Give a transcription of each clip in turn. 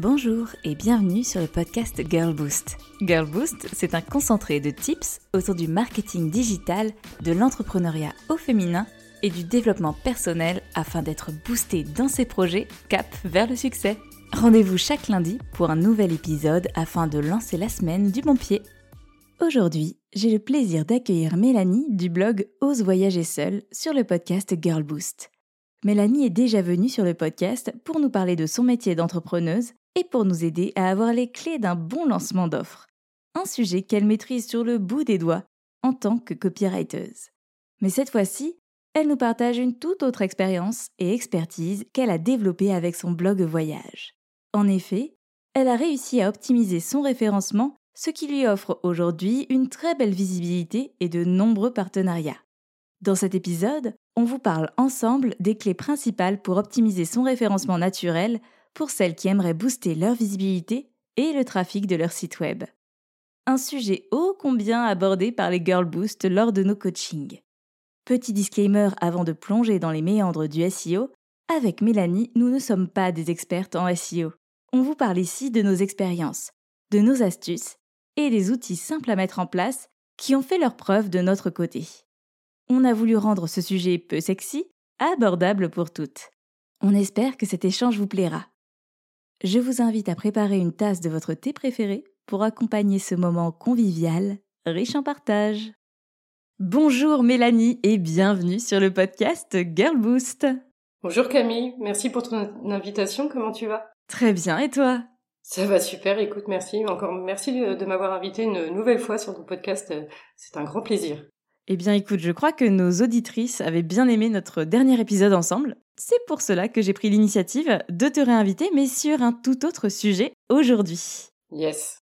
Bonjour et bienvenue sur le podcast Girl Boost. Girl Boost, c'est un concentré de tips autour du marketing digital, de l'entrepreneuriat au féminin et du développement personnel afin d'être boosté dans ses projets cap vers le succès. Rendez-vous chaque lundi pour un nouvel épisode afin de lancer la semaine du bon pied. Aujourd'hui, j'ai le plaisir d'accueillir Mélanie du blog Ose voyager seule sur le podcast Girl Boost. Mélanie est déjà venue sur le podcast pour nous parler de son métier d'entrepreneuse et pour nous aider à avoir les clés d'un bon lancement d'offres. Un sujet qu'elle maîtrise sur le bout des doigts en tant que copywriteuse. Mais cette fois-ci, elle nous partage une toute autre expérience et expertise qu'elle a développée avec son blog voyage. En effet, elle a réussi à optimiser son référencement, ce qui lui offre aujourd'hui une très belle visibilité et de nombreux partenariats. Dans cet épisode, on vous parle ensemble des clés principales pour optimiser son référencement naturel pour celles qui aimeraient booster leur visibilité et le trafic de leur site web. Un sujet ô combien abordé par les Girl Boost lors de nos coachings. Petit disclaimer avant de plonger dans les méandres du SEO, avec Mélanie, nous ne sommes pas des expertes en SEO. On vous parle ici de nos expériences, de nos astuces et des outils simples à mettre en place qui ont fait leur preuve de notre côté on a voulu rendre ce sujet peu sexy, abordable pour toutes. On espère que cet échange vous plaira. Je vous invite à préparer une tasse de votre thé préféré pour accompagner ce moment convivial, riche en partage. Bonjour Mélanie et bienvenue sur le podcast Girl Boost. Bonjour Camille, merci pour ton invitation, comment tu vas? Très bien, et toi? Ça va super, écoute, merci. Encore merci de m'avoir invité une nouvelle fois sur ton podcast, c'est un grand plaisir. Eh bien écoute, je crois que nos auditrices avaient bien aimé notre dernier épisode ensemble. C'est pour cela que j'ai pris l'initiative de te réinviter, mais sur un tout autre sujet aujourd'hui. Yes.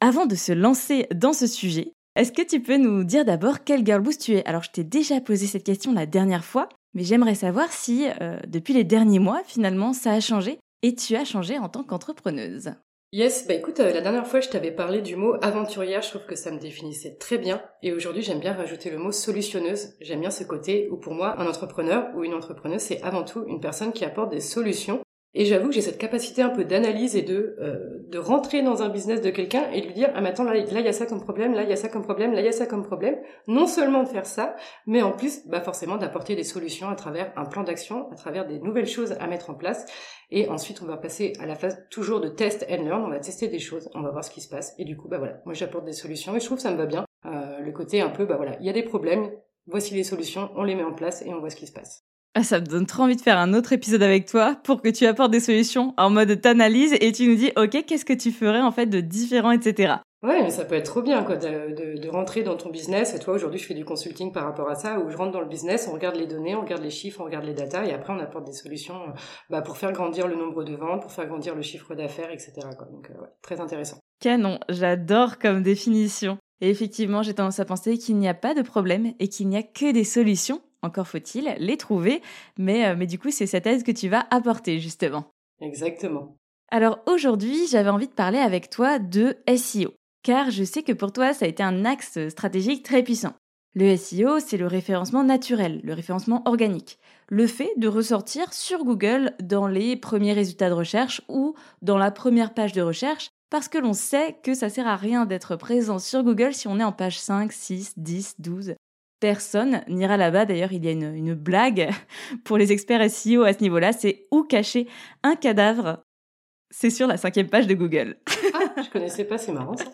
Avant de se lancer dans ce sujet, est-ce que tu peux nous dire d'abord quel girl boost tu es? Alors je t'ai déjà posé cette question la dernière fois, mais j'aimerais savoir si euh, depuis les derniers mois, finalement, ça a changé et tu as changé en tant qu'entrepreneuse. Yes, bah écoute, euh, la dernière fois je t'avais parlé du mot aventurière, je trouve que ça me définissait très bien. Et aujourd'hui j'aime bien rajouter le mot solutionneuse. J'aime bien ce côté où pour moi un entrepreneur ou une entrepreneuse c'est avant tout une personne qui apporte des solutions et j'avoue que j'ai cette capacité un peu d'analyse et de euh, de rentrer dans un business de quelqu'un et lui dire ah mais attends là il y a ça comme problème, là il y a ça comme problème, là il y a ça comme problème. Non seulement de faire ça, mais en plus bah forcément d'apporter des solutions à travers un plan d'action, à travers des nouvelles choses à mettre en place. Et ensuite on va passer à la phase toujours de test and learn. On va tester des choses, on va voir ce qui se passe. Et du coup bah voilà, moi j'apporte des solutions et je trouve que ça me va bien. Euh, le côté un peu bah voilà, il y a des problèmes, voici les solutions, on les met en place et on voit ce qui se passe. Ah, ça me donne trop envie de faire un autre épisode avec toi pour que tu apportes des solutions en mode t'analyse et tu nous dis, OK, qu'est-ce que tu ferais en fait de différent, etc. Ouais, mais ça peut être trop bien quoi de, de, de rentrer dans ton business. Et toi, aujourd'hui, je fais du consulting par rapport à ça, où je rentre dans le business, on regarde les données, on regarde les chiffres, on regarde les datas, et après on apporte des solutions euh, bah, pour faire grandir le nombre de ventes, pour faire grandir le chiffre d'affaires, etc. Quoi. Donc, euh, ouais, très intéressant. Canon, j'adore comme définition. Et effectivement, j'ai tendance à penser qu'il n'y a pas de problème et qu'il n'y a que des solutions encore faut-il les trouver, mais, euh, mais du coup, c'est cette aide que tu vas apporter, justement. Exactement. Alors aujourd'hui, j'avais envie de parler avec toi de SEO, car je sais que pour toi, ça a été un axe stratégique très puissant. Le SEO, c'est le référencement naturel, le référencement organique. Le fait de ressortir sur Google dans les premiers résultats de recherche ou dans la première page de recherche, parce que l'on sait que ça sert à rien d'être présent sur Google si on est en page 5, 6, 10, 12 personne n'ira là-bas. D'ailleurs, il y a une, blague pour les experts SEO à ce niveau-là, c'est où cacher un cadavre? C'est sur la cinquième page de Google. Ah, je connaissais pas, c'est marrant ça.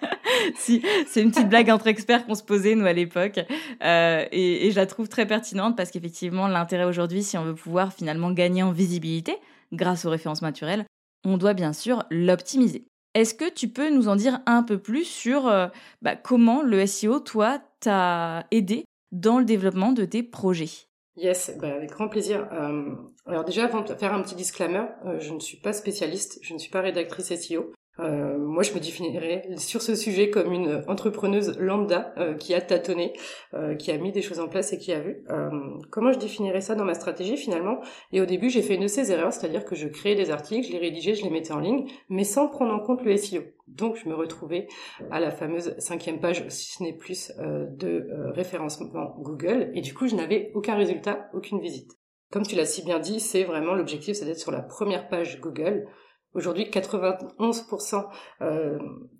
si, c'est une petite blague entre experts qu'on se posait nous à l'époque, euh, et, et, je la trouve très pertinente parce qu'effectivement l'intérêt aujourd'hui, si on veut pouvoir finalement gagner en visibilité grâce aux références naturelles, on doit bien sûr l'optimiser. Est-ce que tu peux nous en dire un peu plus sur euh, bah, comment le SEO, toi, t'a aidé dans le développement de tes projets Yes, bah avec grand plaisir. Euh, alors déjà, avant de faire un petit disclaimer, euh, je ne suis pas spécialiste, je ne suis pas rédactrice SEO. Euh, moi, je me définirais sur ce sujet comme une entrepreneuse lambda euh, qui a tâtonné, euh, qui a mis des choses en place et qui a vu. Euh, comment je définirais ça dans ma stratégie finalement? Et au début, j'ai fait une de ces erreurs, c'est-à-dire que je créais des articles, je les rédigeais, je les mettais en ligne, mais sans prendre en compte le SEO. Donc, je me retrouvais à la fameuse cinquième page, si ce n'est plus, de référencement Google, et du coup, je n'avais aucun résultat, aucune visite. Comme tu l'as si bien dit, c'est vraiment l'objectif, c'est d'être sur la première page Google Aujourd'hui, 91% euh,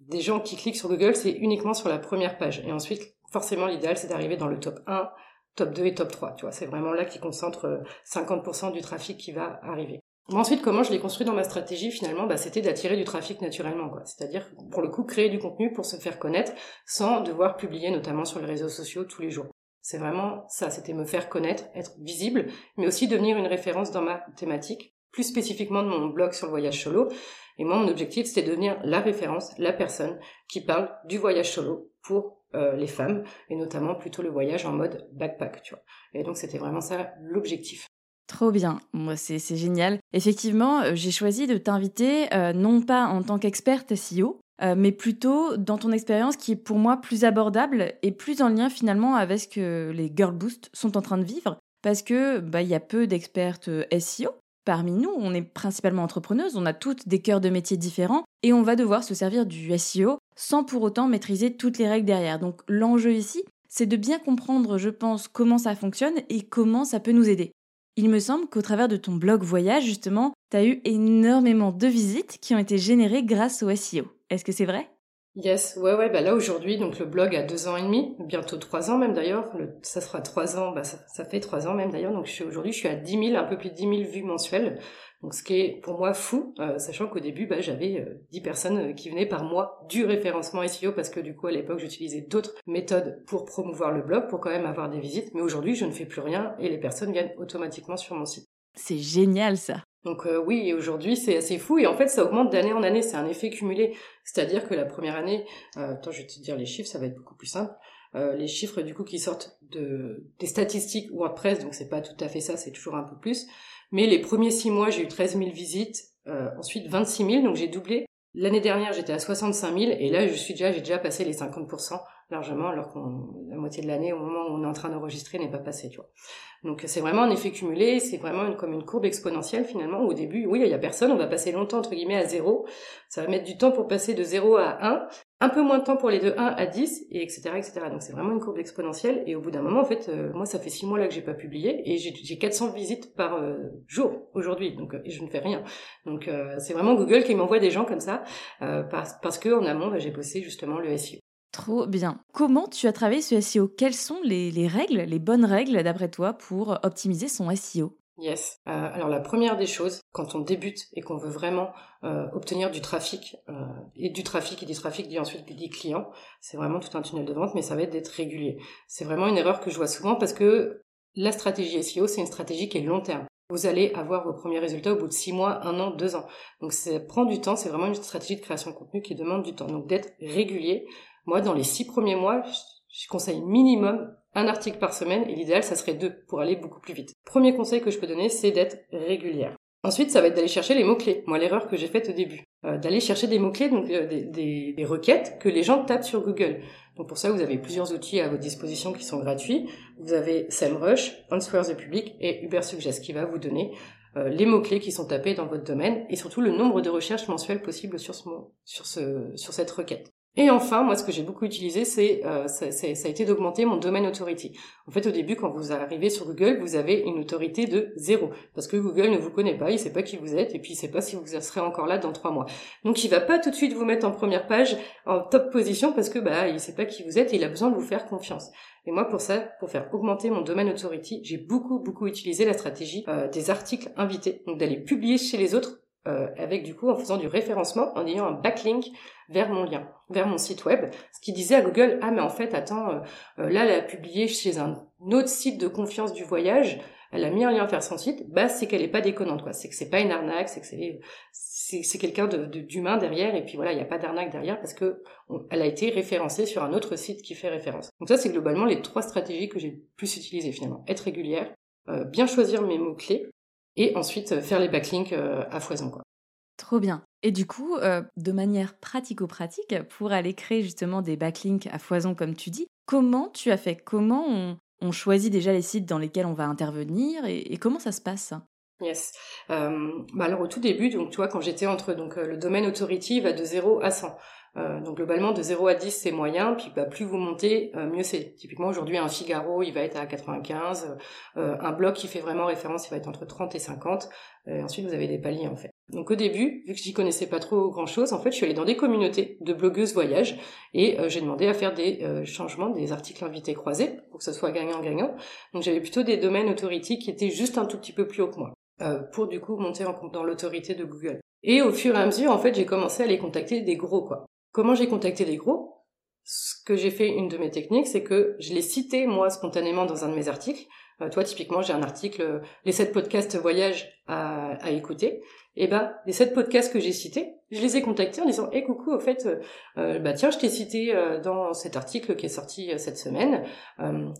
des gens qui cliquent sur Google, c'est uniquement sur la première page. Et ensuite, forcément, l'idéal, c'est d'arriver dans le top 1, top 2 et top 3. Tu vois, c'est vraiment là qui concentre 50% euh, du trafic qui va arriver. ensuite, comment je l'ai construit dans ma stratégie, finalement, bah, c'était d'attirer du trafic naturellement. Quoi. C'est-à-dire, pour le coup, créer du contenu pour se faire connaître sans devoir publier, notamment sur les réseaux sociaux, tous les jours. C'est vraiment ça, c'était me faire connaître, être visible, mais aussi devenir une référence dans ma thématique plus spécifiquement de mon blog sur le voyage solo. Et moi, mon objectif, c'était de devenir la référence, la personne qui parle du voyage solo pour euh, les femmes, et notamment plutôt le voyage en mode backpack, tu vois. Et donc, c'était vraiment ça l'objectif. Trop bien, moi c'est génial. Effectivement, euh, j'ai choisi de t'inviter euh, non pas en tant qu'experte SEO, mais plutôt dans ton expérience qui est pour moi plus abordable et plus en lien finalement avec ce que les Girl Boost sont en train de vivre. Parce que bah, il y a peu d'expertes SEO, Parmi nous, on est principalement entrepreneuses, on a toutes des cœurs de métiers différents et on va devoir se servir du SEO sans pour autant maîtriser toutes les règles derrière. Donc l'enjeu ici, c'est de bien comprendre, je pense, comment ça fonctionne et comment ça peut nous aider. Il me semble qu'au travers de ton blog voyage, justement, tu as eu énormément de visites qui ont été générées grâce au SEO. Est-ce que c'est vrai? Yes, ouais, ouais, bah là aujourd'hui, donc le blog a deux ans et demi, bientôt trois ans même d'ailleurs, ça sera trois ans, bah ça, fait trois ans même d'ailleurs, donc aujourd'hui je suis à 10 000, un peu plus de 10 000 vues mensuelles, donc ce qui est pour moi fou, euh, sachant qu'au début bah, j'avais euh, 10 personnes euh, qui venaient par mois du référencement SEO, parce que du coup à l'époque j'utilisais d'autres méthodes pour promouvoir le blog, pour quand même avoir des visites, mais aujourd'hui je ne fais plus rien et les personnes viennent automatiquement sur mon site. C'est génial ça donc euh, oui, aujourd'hui c'est assez fou et en fait ça augmente d'année en année, c'est un effet cumulé. C'est-à-dire que la première année, euh, attends je vais te dire les chiffres, ça va être beaucoup plus simple. Euh, les chiffres du coup qui sortent de des statistiques WordPress, donc c'est pas tout à fait ça, c'est toujours un peu plus. Mais les premiers six mois j'ai eu 13 000 visites, euh, ensuite 26 000, donc j'ai doublé. L'année dernière j'étais à 65 000 et là je suis déjà j'ai déjà passé les 50% largement alors qu'on la moitié de l'année au moment où on est en train d'enregistrer n'est pas passé, tu vois. Donc c'est vraiment un effet cumulé, c'est vraiment comme une courbe exponentielle finalement. Où au début, oui, il y a personne, on va passer longtemps entre guillemets à zéro. Ça va mettre du temps pour passer de 0 à 1, un peu moins de temps pour les de 1 à 10, et etc. etc. Donc c'est vraiment une courbe exponentielle. Et au bout d'un moment, en fait, euh, moi ça fait 6 mois là que j'ai pas publié, et j'ai 400 visites par euh, jour aujourd'hui, donc et je ne fais rien. Donc euh, c'est vraiment Google qui m'envoie des gens comme ça, parce, parce que en amont, bah, j'ai bossé justement le SEO. Trop bien. Comment tu as travaillé ce SEO Quelles sont les, règles, les bonnes règles d'après toi pour optimiser son SEO Yes. Euh, alors la première des choses, quand on débute et qu'on veut vraiment euh, obtenir du trafic, euh, et du trafic et du trafic dit ensuite dit client, c'est vraiment tout un tunnel de vente, mais ça va être d'être régulier. C'est vraiment une erreur que je vois souvent parce que la stratégie SEO, c'est une stratégie qui est long terme. Vous allez avoir vos premiers résultats au bout de six mois, un an, deux ans. Donc ça prend du temps, c'est vraiment une stratégie de création de contenu qui demande du temps. Donc d'être régulier, moi, dans les six premiers mois, je conseille minimum un article par semaine et l'idéal, ça serait deux pour aller beaucoup plus vite. Premier conseil que je peux donner, c'est d'être régulière. Ensuite, ça va être d'aller chercher les mots-clés. Moi, l'erreur que j'ai faite au début. Euh, d'aller chercher des mots-clés, donc euh, des, requêtes que les gens tapent sur Google. Donc pour ça, vous avez plusieurs outils à votre disposition qui sont gratuits. Vous avez SEMrush, Answer the Public et Ubersuggest qui va vous donner euh, les mots-clés qui sont tapés dans votre domaine et surtout le nombre de recherches mensuelles possibles sur, ce, sur, ce, sur cette requête. Et enfin, moi, ce que j'ai beaucoup utilisé, c'est euh, ça, ça, a été d'augmenter mon domaine authority. En fait, au début, quand vous arrivez sur Google, vous avez une autorité de zéro, parce que Google ne vous connaît pas, il sait pas qui vous êtes, et puis il sait pas si vous serez encore là dans trois mois. Donc, il va pas tout de suite vous mettre en première page, en top position, parce que bah, il sait pas qui vous êtes et il a besoin de vous faire confiance. Et moi, pour ça, pour faire augmenter mon domaine authority, j'ai beaucoup, beaucoup utilisé la stratégie euh, des articles invités, donc d'aller publier chez les autres euh, avec du coup en faisant du référencement, en ayant un backlink vers mon lien, vers mon site web, ce qui disait à Google ah mais en fait attends euh, euh, là elle a publié chez un autre site de confiance du voyage, elle a mis un lien vers son site, bah c'est qu'elle est pas déconnante quoi, c'est que c'est pas une arnaque, c'est que c'est c'est quelqu'un de d'humain derrière. Et puis voilà il n'y a pas d'arnaque derrière parce que elle a été référencée sur un autre site qui fait référence. Donc ça c'est globalement les trois stratégies que j'ai plus utilisées finalement, être régulière, bien choisir mes mots clés et ensuite euh, faire les backlinks euh, à foison. Quoi. Trop bien. Et du coup, euh, de manière pratico-pratique, pour aller créer justement des backlinks à foison, comme tu dis, comment tu as fait? Comment on, choisit déjà les sites dans lesquels on va intervenir et, comment ça se passe? Yes. bah alors au tout début, donc tu vois, quand j'étais entre donc le domaine authority va de 0 à 100. Euh, donc globalement de 0 à 10 c'est moyen, puis bah, plus vous montez, euh, mieux c'est. Typiquement aujourd'hui un Figaro il va être à 95, euh, un blog qui fait vraiment référence il va être entre 30 et 50, et ensuite vous avez des paliers en fait. Donc au début, vu que j'y connaissais pas trop grand chose, en fait, je suis allée dans des communautés de blogueuses voyage et euh, j'ai demandé à faire des euh, changements, des articles invités croisés pour que ce soit gagnant-gagnant. Donc j'avais plutôt des domaines authority qui étaient juste un tout petit peu plus haut que moi euh, pour du coup monter en, dans l'autorité de Google. Et au fur et à mesure, en fait, j'ai commencé à aller contacter des gros quoi. Comment j'ai contacté des gros Ce que j'ai fait, une de mes techniques, c'est que je les citais moi spontanément dans un de mes articles. toi, typiquement, j'ai un article les 7 podcasts voyage à, écouter et eh ben les sept podcasts que j'ai cités, je les ai contactés en disant "Eh coucou, au fait, euh, euh, bah tiens, je t'ai cité euh, dans cet article qui est sorti cette semaine.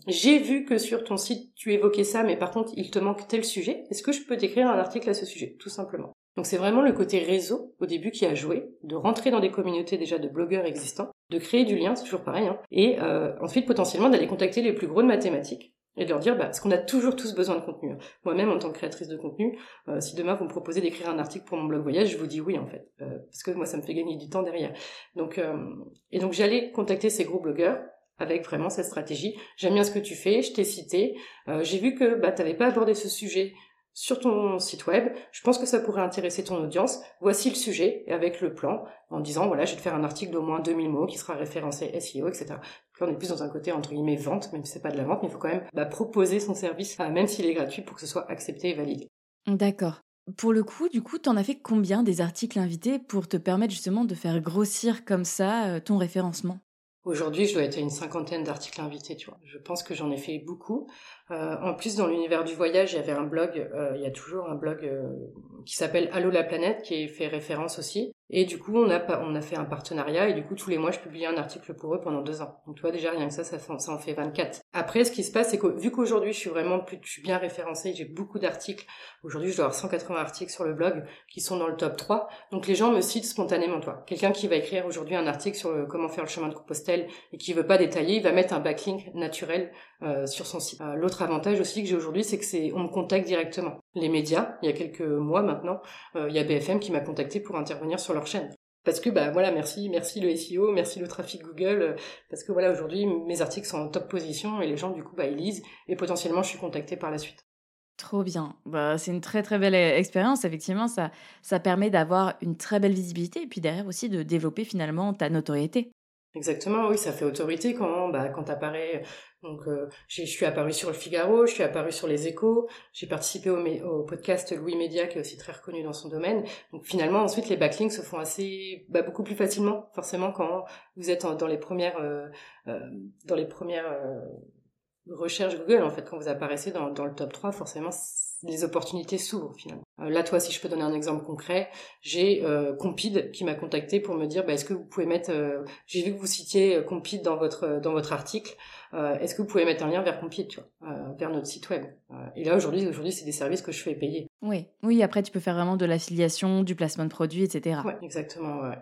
j'ai vu que sur ton site tu évoquais ça, mais par contre il te manque tel sujet. Est-ce que je peux t'écrire un article à ce sujet, tout simplement?" Donc c'est vraiment le côté réseau au début qui a joué, de rentrer dans des communautés déjà de blogueurs existants, de créer du lien, c'est toujours pareil, hein, et ensuite potentiellement d'aller contacter les plus gros de mathématiques et de leur dire bah, parce qu'on a toujours tous besoin de contenu. Hein. Moi-même, en tant que créatrice de contenu, euh, si demain vous me proposez d'écrire un article pour mon blog voyage, je vous dis oui en fait, euh, parce que moi ça me fait gagner du temps derrière. Donc euh, et donc j'allais contacter ces gros blogueurs avec vraiment cette stratégie. J'aime bien ce que tu fais, je t'ai cité, j'ai vu que bah t'avais pas abordé ce sujet sur ton site web, je pense que ça pourrait intéresser ton audience. Voici le sujet avec le plan en disant voilà, je vais te faire un article d'au moins 2000 mots qui sera référencé SEO, etc. on est plus dans un côté entre guillemets vente, même si c'est pas de la vente, mais il faut quand même bah, proposer son service, même s'il est gratuit, pour que ce soit accepté et validé. D'accord. Pour le coup, du coup, t'en as fait combien des articles invités pour te permettre justement de faire grossir comme ça euh, ton référencement? Aujourd'hui, je dois être à une cinquantaine d'articles invités, tu vois. Je pense que j'en ai fait beaucoup. Euh, en plus, dans l'univers du voyage, il y avait un blog, euh, il y a toujours un blog euh, qui s'appelle Allo la planète, qui fait référence aussi. Et du coup, on a, fait un partenariat et du coup, tous les mois, je publiais un article pour eux pendant deux ans. Donc, tu vois, déjà, rien que ça, ça, ça en fait 24. Après, ce qui se passe, c'est que vu qu'aujourd'hui, je suis vraiment plus, je suis bien référencée, j'ai beaucoup d'articles. Aujourd'hui, je dois avoir 180 articles sur le blog qui sont dans le top 3. Donc, les gens me citent spontanément, toi. Quelqu'un qui va écrire aujourd'hui un article sur comment faire le chemin de Compostelle et qui veut pas détailler, il va mettre un backlink naturel euh, sur son site. Euh, l'autre avantage aussi que j'ai aujourd'hui, c'est que c'est on me contacte directement. Les médias, il y a quelques mois maintenant, euh, il y a BFM qui m'a contacté pour intervenir sur leur chaîne. Parce que bah voilà, merci, merci le SEO, merci le trafic Google, parce que voilà aujourd'hui mes articles sont en top position et les gens du coup bah ils lisent et potentiellement je suis contactée par la suite. Trop bien. Bah, c'est une très très belle expérience. Effectivement, ça, ça permet d'avoir une très belle visibilité et puis derrière aussi de développer finalement ta notoriété. Exactement, oui, ça fait autorité quand bah, quand t'apparais. Donc, euh, je suis apparu sur le Figaro, je suis apparu sur les Échos, j'ai participé au, au, podcast Louis Média qui est aussi très reconnu dans son domaine. Donc, finalement, ensuite, les backlinks se font assez, bah, beaucoup plus facilement, forcément, quand vous êtes dans les premières, euh, euh, dans les premières euh, recherches Google. En fait, quand vous apparaissez dans, dans le top 3, forcément, les opportunités s'ouvrent finalement. Euh, là, toi, si je peux donner un exemple concret, j'ai euh, Compide qui m'a contacté pour me dire, bah, est-ce que vous pouvez mettre, euh, j'ai vu que vous citiez euh, Compide dans votre dans votre article, est-ce que vous pouvez mettre un lien vers Compide, tu vois, vers notre site web. et là, aujourd'hui, aujourd'hui, c'est des services que je fais payer. Oui, oui. Après, tu peux faire vraiment de l'affiliation, du placement de produits, etc. Exactement. Ouais.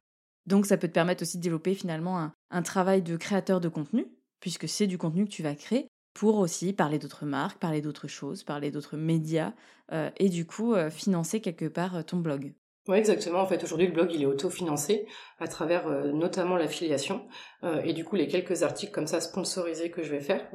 Donc, ça peut te permettre aussi de développer finalement un, un travail de créateur de contenu, puisque c'est du contenu que tu vas créer pour aussi parler d'autres marques, parler d'autres choses, parler d'autres médias euh, et du coup euh, financer quelque part euh, ton blog. Oui, exactement. En fait, aujourd'hui, le blog, il est autofinancé à travers notamment l'affiliation et du coup les quelques articles comme ça sponsorisés que je vais faire.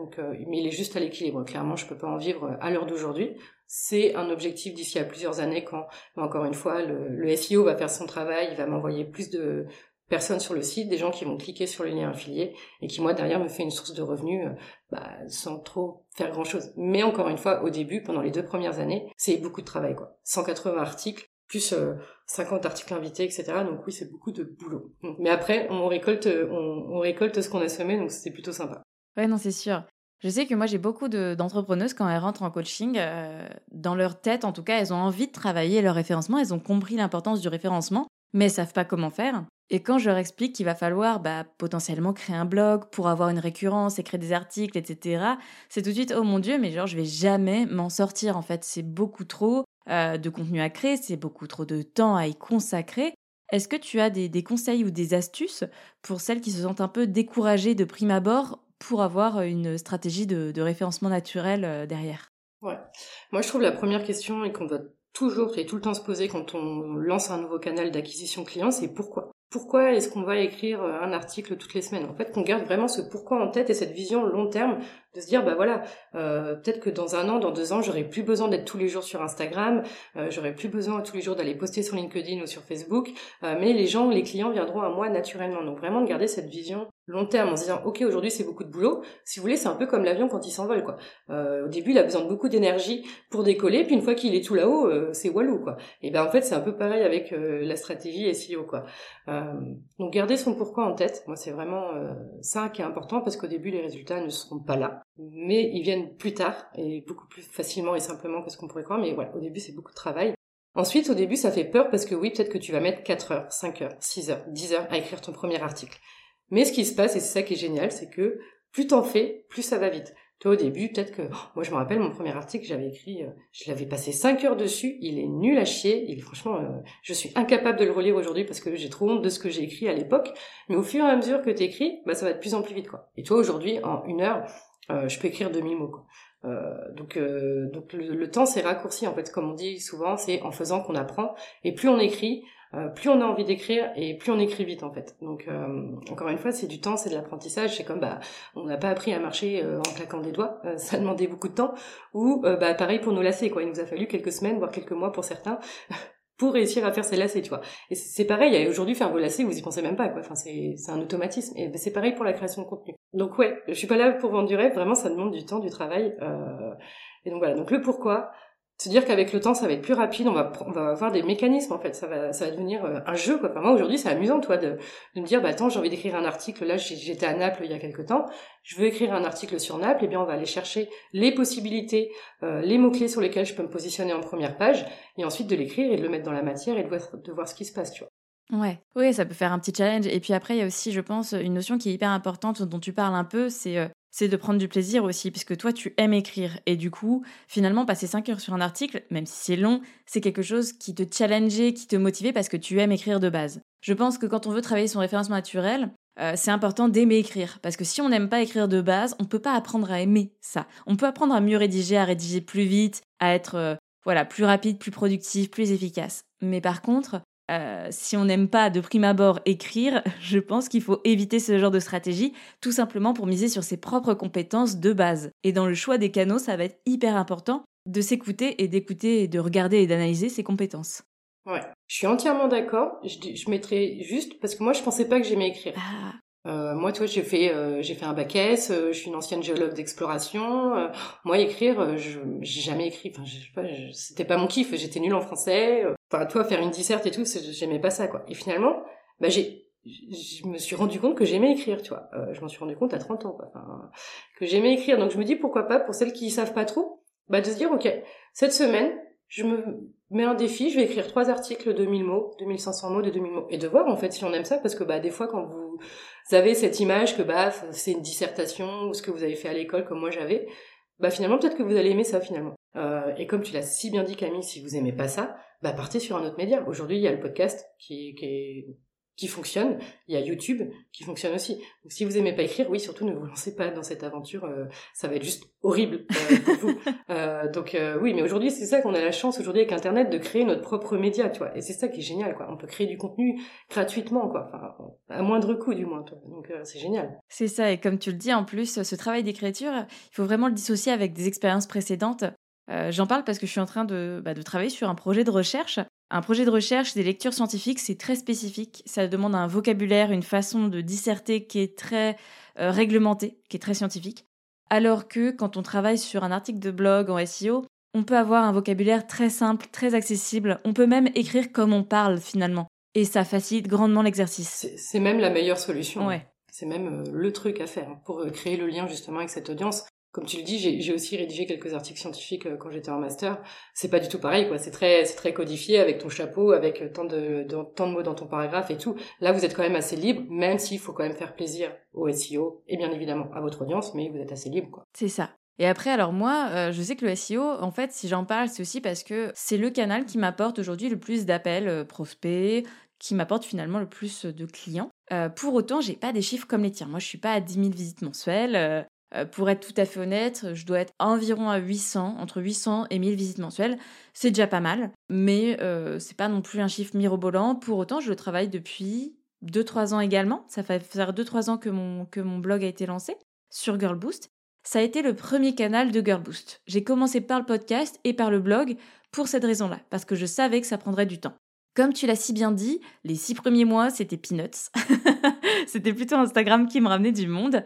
Mais il est juste à l'équilibre. Clairement, je peux pas en vivre à l'heure d'aujourd'hui. C'est un objectif d'ici à plusieurs années quand, encore une fois, le, le SEO va faire son travail, il va m'envoyer plus de personnes sur le site, des gens qui vont cliquer sur le lien affilié et qui moi derrière me fait une source de revenus euh, bah, sans trop faire grand chose. Mais encore une fois, au début, pendant les deux premières années, c'est beaucoup de travail quoi. 180 articles plus 50 euh, articles invités, etc. Donc oui, c'est beaucoup de boulot. mais après, on récolte, on, récolte ce qu'on a semé, donc c'est plutôt sympa. Ouais, non, c'est sûr. Je sais que moi j'ai beaucoup d'entrepreneuses quand elles rentrent en coaching, euh, dans leur tête en tout cas, elles ont envie de travailler leur référencement, elles ont compris l'importance du référencement, mais elles savent pas comment faire. Et quand je leur explique qu'il va falloir bah, potentiellement créer un blog pour avoir une récurrence, écrire des articles, etc., c'est tout de suite oh mon dieu, mais genre je vais jamais m'en sortir en fait, c'est beaucoup trop euh, de contenu à créer, c'est beaucoup trop de temps à y consacrer. Est-ce que tu as des, conseils ou des astuces pour celles qui se sentent un peu découragées de prime abord pour avoir une stratégie de, référencement naturel euh, derrière? Ouais. Moi, je trouve la première question et qu'on doit toujours et tout le temps se poser quand on lance un nouveau canal d'acquisition client, c'est pourquoi? Pourquoi est-ce qu'on va écrire un article toutes les semaines? En fait, qu'on garde vraiment ce pourquoi en tête et cette vision long terme de se dire bah voilà euh, peut-être que dans un an dans deux ans j'aurai plus besoin d'être tous les jours sur Instagram euh, j'aurai plus besoin tous les jours d'aller poster sur LinkedIn ou sur Facebook euh, mais les gens les clients viendront à moi naturellement. Donc vraiment de garder cette vision long terme en se disant ok aujourd'hui c'est beaucoup de boulot. Si vous voulez c'est un peu comme l'avion quand il s'envole quoi. Euh, au début il a besoin de beaucoup d'énergie pour décoller puis une fois qu'il est tout là-haut euh, c'est walou quoi. Et ben en fait c'est un peu pareil avec euh, la stratégie SEO quoi donc garder son pourquoi en tête moi c'est vraiment ça qui est important parce qu'au début les résultats ne seront pas là mais ils viennent plus tard et beaucoup plus facilement et simplement que ce qu'on pourrait croire mais voilà au début c'est beaucoup de travail Ensuite, au début, ça fait peur parce que oui, peut-être que tu vas mettre 4 heures, 5 heures, 6 heures, 10 heures à écrire ton premier article. Mais ce qui se passe, et c'est ça qui est génial, c'est que plus t'en fais, plus ça va vite. Toi, au début, peut-être que... Oh, moi, je me rappelle, mon premier article, j'avais écrit... Euh, je l'avais passé 5 heures dessus. Il est nul à chier. Il, franchement, euh, je suis incapable de le relire aujourd'hui parce que j'ai trop honte de ce que j'ai écrit à l'époque. Mais au fur et à mesure que t'écris, bah, ça va de plus en plus vite, quoi. Et toi, aujourd'hui, en une heure, euh, je peux écrire 2000 mots, quoi. donc, donc le, le temps s'est raccourci en fait, comme on dit souvent, c'est en faisant qu'on apprend. Et plus on écrit, euh, plus on a envie d'écrire et plus on écrit vite en fait. Donc euh, encore une fois, c'est du temps, c'est de l'apprentissage. C'est comme bah on n'a pas appris à marcher euh, en claquant des doigts, ça demandait beaucoup de temps. Ou bah pareil pour nous lasser quoi. Il nous a fallu quelques semaines, voire quelques mois pour certains. pour réussir à faire ses lacets, tu vois. Et c'est pareil, aujourd'hui faire vos lacets, vous y pensez même pas, quoi. Enfin, c'est un automatisme. Et c'est pareil pour la création de contenu. Donc ouais, je suis pas là pour vendre du rêve, vraiment, ça demande du temps, du travail. Et donc voilà, donc le pourquoi, se dire qu'avec le temps ça va être plus rapide on va on avoir des mécanismes en fait. Ça va ça devenir euh, un jeu quoi. Moi aujourd'hui c'est amusant toi de, me dire bah attends j'ai envie d'écrire un article. Là j'étais à Naples il y a quelque temps. Je veux écrire un article sur Naples. Et eh bien on va aller chercher les possibilités euh, les mots clés sur lesquels je peux me positionner en première page et ensuite de l'écrire et de le mettre dans la matière et de voir, voir ce qui se passe tu vois. Ouais, oui, ça peut faire un petit challenge. Et puis après, il y a aussi, je pense, une notion qui est hyper importante dont tu parles un peu, c'est euh, c'est de prendre du plaisir aussi, puisque toi, tu aimes écrire. Et du coup, finalement, passer 5 heures sur un article, même si c'est long, c'est quelque chose qui te challengeait, qui te motivait parce que tu aimes écrire de base. Je pense que quand on veut travailler son référencement naturel, euh, c'est important d'aimer écrire. Parce que si on n'aime pas écrire de base, on peut pas apprendre à aimer ça. On peut apprendre à mieux rédiger, à rédiger plus vite, à être euh, voilà plus rapide, plus productif, plus efficace. Mais par contre, euh, si on n'aime pas de prime abord écrire, je pense qu'il faut éviter ce genre de stratégie, tout simplement pour miser sur ses propres compétences de base. Et dans le choix des canaux, ça va être hyper important de s'écouter et d'écouter et de regarder et d'analyser ses compétences. Ouais, je suis entièrement d'accord. Je, je mettrais juste parce que moi je pensais pas que j'aimais écrire. Ah. Euh, moi, toi, j'ai fait euh, j'ai fait un bac S. Euh, je suis une ancienne géologue d'exploration. Euh, moi, écrire, je j'ai jamais écrit. Enfin, je sais pas, c'était pas mon kiff. J'étais nulle en français. Enfin, toi, faire une disserte et tout, j'aimais pas ça, quoi. Et finalement, bah j'ai je me suis rendu compte que j'aimais écrire, tu vois. je m'en suis rendu compte à 30 ans, quoi. Enfin, que j'aimais écrire. Donc je me dis pourquoi pas pour celles qui savent pas trop, bah de se dire ok, cette semaine, je me mets un défi, je vais écrire trois articles de 1000 mots, 2500 mots, de 2000 mots, et de voir en fait si on aime ça, parce que bah des fois quand vous avez cette image que bah c'est une dissertation ou ce que vous avez fait à l'école comme moi j'avais, bah finalement peut-être que vous allez aimer ça finalement. Euh, et comme tu l'as si bien dit Camille, si vous aimez pas ça, bah partez sur un autre média. Aujourd'hui il y a le podcast qui, qui est qui fonctionne, il y a YouTube qui fonctionne aussi. Donc si vous aimez pas écrire, oui, surtout ne vous lancez pas dans cette aventure, euh, ça va être juste horrible euh, pour vous. Euh, donc oui, mais aujourd'hui c'est ça qu'on a la chance aujourd'hui avec Internet de créer notre propre média, tu vois. Et c'est ça qui est génial, quoi. On peut créer du contenu gratuitement, quoi. Enfin, à moindre coût du moins. Toi. Donc c'est génial. C'est ça. Et comme tu le dis, en plus, ce travail d'écriture, il faut vraiment le dissocier avec des expériences précédentes. J'en parle parce que je suis en train de, bah, de travailler sur un projet de recherche un projet de recherche, des lectures scientifiques, c'est très spécifique. Ça demande un vocabulaire, une façon de disserter qui est très euh, réglementée, qui est très scientifique. Alors que quand on travaille sur un article de blog en SEO, on peut avoir un vocabulaire très simple, très accessible. On peut même écrire comme on parle finalement. Et ça facilite grandement l'exercice. C'est même la meilleure solution. Ouais. C'est même euh, le truc à faire pour euh, créer le lien justement avec cette audience comme tu le dis, j'ai aussi rédigé quelques articles scientifiques euh, quand j'étais en master. C'est pas du tout pareil, quoi. C'est très, c'est très codifié avec ton chapeau, avec euh, tant de, tant de mots dans ton paragraphe et tout. Là, vous êtes quand même assez libre, même s'il faut quand même faire plaisir au SEO et bien évidemment à votre audience, mais vous êtes assez libre, quoi. C'est ça. Et après, alors moi, euh, je sais que le SEO, en fait, si j'en parle, c'est aussi parce que c'est le canal qui m'apporte aujourd'hui le plus d'appels prospects, qui m'apporte finalement le plus de clients. pour autant, j'ai pas des chiffres comme les tiens. Moi, je suis pas à 10 000 visites mensuelles. Euh, pour être tout à fait honnête, je dois être environ à 800, entre 800 et 1000 visites mensuelles. C'est déjà pas mal, mais euh, c'est pas non plus un chiffre mirobolant. Pour autant, je le travaille depuis 2-3 ans également. Ça fait faire 2-3 ans que mon, que mon blog a été lancé sur Girl Boost. Ça a été le premier canal de Girl Boost. J'ai commencé par le podcast et par le blog pour cette raison-là, parce que je savais que ça prendrait du temps. Comme tu l'as si bien dit, les six premiers mois, c'était peanuts. c'était plutôt Instagram qui me ramenait du monde.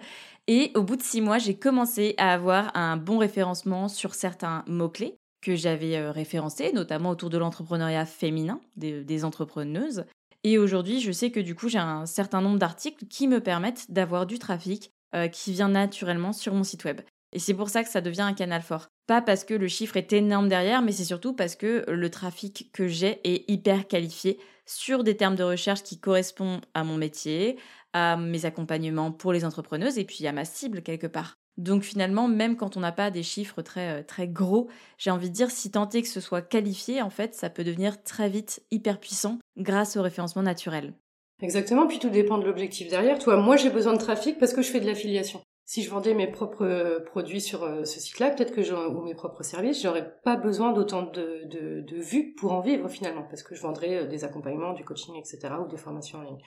Et au bout de six mois, j'ai commencé à avoir un bon référencement sur certains mots-clés que j'avais euh, référencés, notamment autour de l'entrepreneuriat féminin, des, entrepreneuses. Et aujourd'hui, je sais que du coup, j'ai un certain nombre d'articles qui me permettent d'avoir du trafic euh, qui vient naturellement sur mon site web. Et c'est pour ça que ça devient un canal fort. Pas parce que le chiffre est énorme derrière, mais c'est surtout parce que le trafic que j'ai est hyper qualifié sur des termes de recherche qui correspondent à mon métier, à mes accompagnements pour les entrepreneuses et puis à ma cible quelque part. Donc finalement, même quand on n'a pas des chiffres très, euh, très gros, j'ai envie de dire, si tant est que ce soit qualifié, en fait, ça peut devenir très vite hyper puissant grâce au référencement naturel. Exactement, puis tout dépend de l'objectif derrière. Toi, moi j'ai besoin de trafic parce que je fais de l'affiliation. Si je vendais mes propres euh, produits sur euh, ce site-là, peut-être que ou mes propres services, j'aurais pas besoin d'autant de, vues pour en vivre finalement, parce que je vendrais des accompagnements, du coaching, etc., ou des formations en ligne.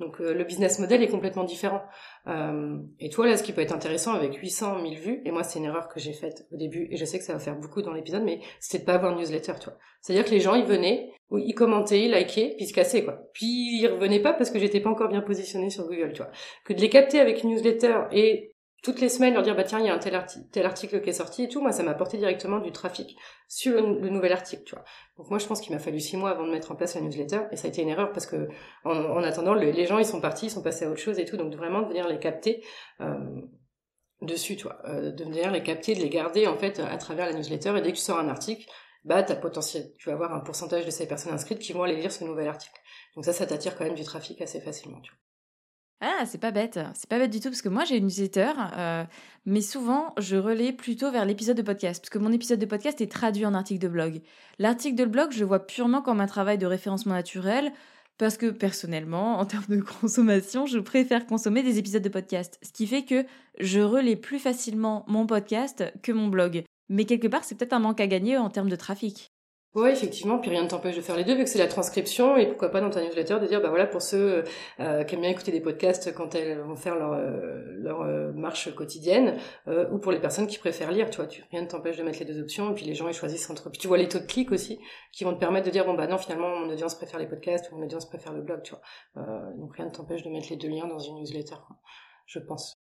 Donc euh, le business model est complètement différent. Euh, et toi là, ce qui peut être intéressant avec 800 000 vues, et moi c'est une erreur que j'ai faite au début, et je sais que ça va faire beaucoup dans l'épisode, mais c'était de pas avoir de newsletter, tu vois. C'est-à-dire que les gens ils venaient, ils commentaient, ils likaient, puis ils se cassaient quoi. Puis ils revenaient pas parce que j'étais pas encore bien positionnée sur Google, tu vois. Que de les capter avec une newsletter et toutes les semaines leur dire bah tiens il y a un tel, article qui est sorti et tout. Moi ça m'a apporté directement du trafic sur le, nouvel article tu vois. Donc moi je pense qu'il m'a fallu six mois avant de mettre en place la newsletter et ça a été une erreur parce que en, attendant les gens ils sont partis ils sont passés à autre chose et tout. Donc vraiment de venir les capter euh, dessus tu vois. Euh, de venir les capter de les garder en fait à travers la newsletter et dès que tu sors un article bah t'as potentiel tu vas avoir un pourcentage de ces personnes inscrites qui vont aller lire ce nouvel article. Donc ça ça t'attire quand même du trafic assez facilement tu vois ah, c'est pas bête. C'est pas bête du tout parce que moi j'ai une newsletter, euh, mais souvent je relais plutôt vers l'épisode de podcast parce que mon épisode de podcast est traduit en article de blog. L'article de blog, je vois purement comme un travail de référencement naturel parce que personnellement, en termes de consommation, je préfère consommer des épisodes de podcast. Ce qui fait que je relais plus facilement mon podcast que mon blog. Mais quelque part, c'est peut-être un manque à gagner en termes de trafic. Effectivement, puis rien ne t'empêche de faire les deux, vu que c'est la transcription, et pourquoi pas dans ta newsletter de dire, bah voilà, pour ceux euh, qui aiment bien écouter des podcasts quand elles vont faire leur, euh, euh, marche quotidienne, ou pour les personnes qui préfèrent lire, tu vois, tu, rien ne t'empêche de mettre les deux options, et puis les gens ils choisissent entre... Puis tu vois les taux de clics aussi, qui vont te permettre de dire, bon bah non, finalement, mon audience préfère les podcasts, ou mon audience préfère le blog, tu vois. donc rien ne t'empêche de mettre les deux liens dans une newsletter, je pense.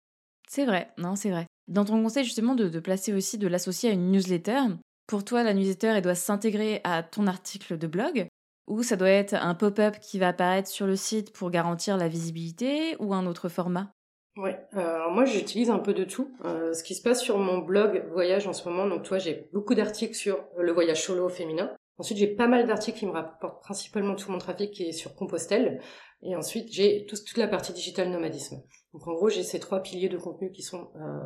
C'est vrai, non, c'est vrai. Dans ton conseil justement de, de placer aussi, de l'associer à une newsletter, pour toi, la newsletter, elle doit s'intégrer à ton article de blog ou ça doit être un pop-up qui va apparaître sur le site pour garantir la visibilité ou un autre format? Oui, alors moi j'utilise un peu de tout. Euh, ce qui se passe sur mon blog voyage en ce moment, donc toi j'ai beaucoup d'articles sur le voyage solo féminin. Ensuite j'ai pas mal d'articles qui me rapportent principalement tout mon trafic qui est sur Compostelle. Et ensuite j'ai toute la partie digital nomadisme. Donc en gros j'ai ces trois piliers de contenu qui sont, euh,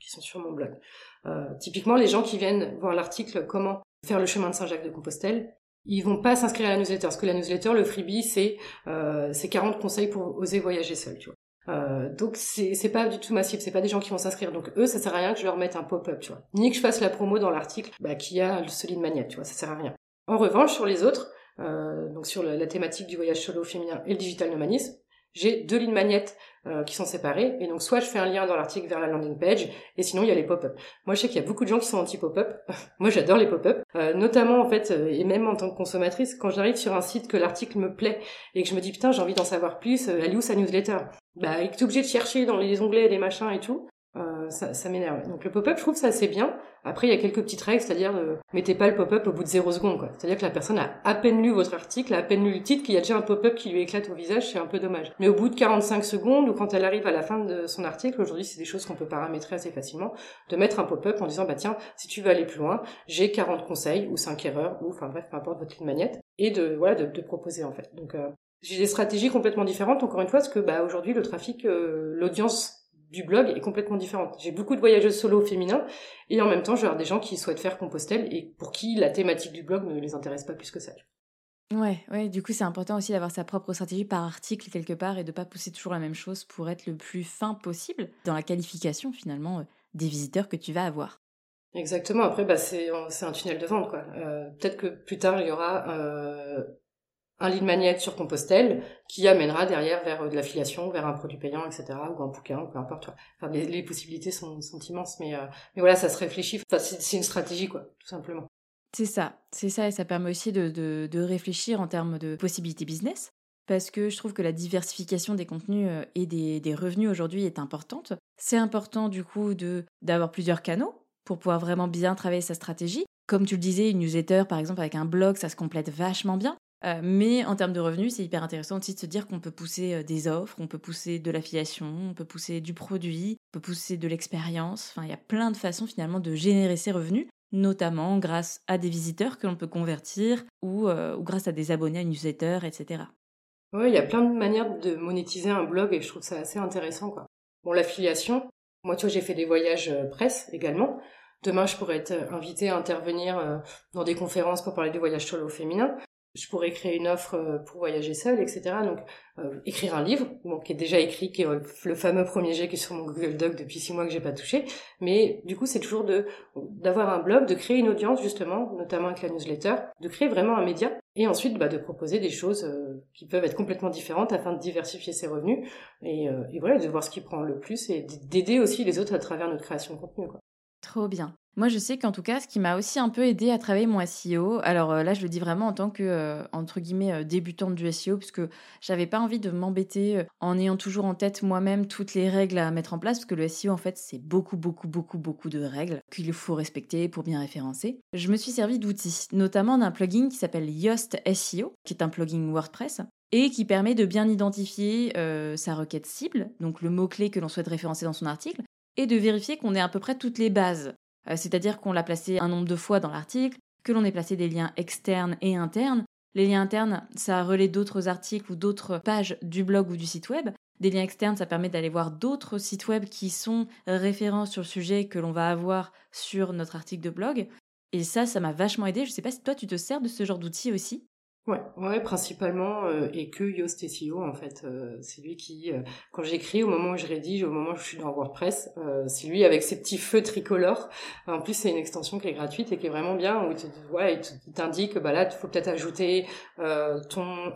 qui sont sur mon blog. Euh, typiquement, les gens qui viennent voir l'article comment faire le chemin de Saint-Jacques de Compostelle, ils vont pas s'inscrire à la newsletter parce que la newsletter, le freebie, c'est euh, 40 conseils pour oser voyager seul, tu vois. Euh, donc c'est c'est pas du tout massif, c'est pas des gens qui vont s'inscrire. Donc eux, ça sert à rien que je leur mette un pop-up, tu vois. Ni que je fasse la promo dans l'article, bah, qui a le solide magnet, tu vois, ça sert à rien. En revanche, sur les autres, euh, donc sur la, la, thématique du voyage solo féminin et le digital nomadisme, j'ai deux lignes magnettes euh, qui sont séparées. Et donc, soit je fais un lien dans l'article vers la landing page, et sinon, il y a les pop-up. Moi, je sais qu'il y a beaucoup de gens qui sont anti-pop-up. Moi, j'adore les pop-up. Euh, notamment, en fait, euh, et même en tant que consommatrice, quand j'arrive sur un site que l'article me plaît et que je me dis, putain, j'ai envie d'en savoir plus, elle est où sa newsletter? Bah, et que t'es obligé de chercher dans les onglets, des machins et tout. Euh, ça, ça m'énerve. Donc le pop-up, je trouve ça assez bien. Après, il y a quelques petites règles, c'est-à-dire ne mettez pas le pop-up au bout de zéro seconde. quoi. C'est-à-dire que la personne a à peine lu votre article, a à peine lu le titre, qu'il y a déjà un pop-up qui lui éclate au visage, c'est un peu dommage. Mais au bout de 45 secondes, ou quand elle arrive à la fin de son article, aujourd'hui c'est des choses qu'on peut paramétrer assez facilement, de mettre un pop-up en disant, bah tiens, si tu veux aller plus loin, j'ai 40 conseils, ou 5 erreurs, ou enfin bref, peu importe votre ligne magnète, et de voilà de, de proposer en fait. Donc euh, j'ai des stratégies complètement différentes, encore une fois, parce que bah aujourd'hui le trafic, euh, l'audience du blog est complètement différente. J'ai beaucoup de voyageuses solo féminins et en même temps, je vais avoir des gens qui souhaitent faire Compostelle et pour qui la thématique du blog ne les intéresse pas plus que ça. Ouais, ouais, du coup, c'est important aussi d'avoir sa propre stratégie par article quelque part et de pas pousser toujours la même chose pour être le plus fin possible dans la qualification finalement euh, des visiteurs que tu vas avoir. Exactement. Après, bah, c'est un tunnel de vente, quoi. Euh, peut-être que plus tard, il y aura euh, un lead magnet sur Compostelle qui amènera derrière vers euh, de l'affiliation, vers un produit payant, etc. ou un bouquin, peu importe. Enfin, les, possibilités sont, immenses, mais, euh, mais voilà, ça se réfléchit. Enfin, c'est une stratégie, quoi, tout simplement. C'est ça, c'est ça, et ça permet aussi de, réfléchir en termes de possibilités business, parce que je trouve que la diversification des contenus euh, et des, des revenus aujourd'hui est importante. C'est important du coup d'avoir plusieurs canaux pour pouvoir vraiment bien travailler sa stratégie. Comme tu le disais, une newsletter par exemple avec un blog, ça se complète vachement bien. Euh, mais en termes de revenus, c'est hyper intéressant aussi de se dire qu'on peut pousser euh, des offres, on peut pousser de l'affiliation, on peut pousser du produit, on peut pousser de l'expérience. Enfin, il y a plein de façons finalement de générer ces revenus, notamment grâce à des visiteurs que l'on peut convertir ou, euh, ou grâce à des abonnés à une newsletter, etc. Oui, il y a plein de manières de monétiser un blog et je trouve ça assez intéressant. Bon, l'affiliation, moi, tu vois, j'ai fait des voyages presse également. Demain, je pourrais être invitée à intervenir dans des conférences pour parler du voyage solo féminin je pourrais créer une offre euh, pour voyager seul, etc. Donc, euh, écrire un livre, qui est déjà écrit, qui est euh, le fameux premier jet qui est sur mon Google Doc depuis six mois que j'ai pas touché. Mais du coup, c'est toujours de d'avoir un blog, de créer une audience justement, notamment avec la newsletter, de créer vraiment un média, et ensuite bah, de proposer des choses qui peuvent être complètement différentes afin de diversifier ses revenus et, et voilà, de voir ce qui prend le plus et d'aider aussi les autres à travers notre création de contenu. Quoi. Trop bien. Moi, je sais qu'en tout cas, ce qui m'a aussi un peu aidé à travailler mon SEO, alors euh, là, je le dis vraiment en tant que, euh, entre guillemets, euh, débutante du SEO, puisque j'avais pas envie de m'embêter en ayant toujours en tête moi-même toutes les règles à mettre en place, parce que le SEO, en fait, c'est beaucoup, beaucoup, beaucoup, beaucoup de règles qu'il faut respecter pour bien référencer. Je me suis servi d'outils, notamment d'un plugin qui s'appelle Yoast SEO, qui est un plugin WordPress, et qui permet de bien identifier sa requête cible, donc le mot-clé que l'on souhaite référencer dans son article, et de vérifier qu'on ait à peu près toutes les bases. Euh, c'est-à-dire qu'on l'a placé un nombre de fois dans l'article, que l'on ait placé des liens externes et internes. Les liens internes, ça relaie d'autres articles ou d'autres pages du blog ou du site web. Des liens externes, ça permet d'aller voir d'autres sites web qui sont référents sur le sujet que l'on va avoir sur notre article de blog. Et ça, ça m'a vachement aidé. Je sais pas si toi, tu te sers de ce genre d'outil aussi. Ouais, ouais, principalement euh, et que Yoast SEO en fait, euh, c'est lui qui, euh, quand j'écris, au moment où je rédige, au moment où je suis dans WordPress, c'est lui avec ses petits feux tricolores. En plus, c'est une extension qui est gratuite et qui est vraiment bien où il t'indique, bah là, il faut peut-être ajouter ton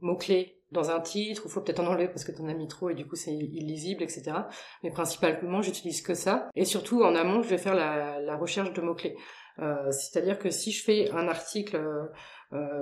mot clé dans un titre, ou faut peut-être en enlever parce que t'en as mis trop et du coup c'est illisible, etc. Mais principalement, j'utilise que ça. Et surtout, en amont, je vais faire la, la recherche de mots-clés. C'est-à-dire que si je fais un article euh,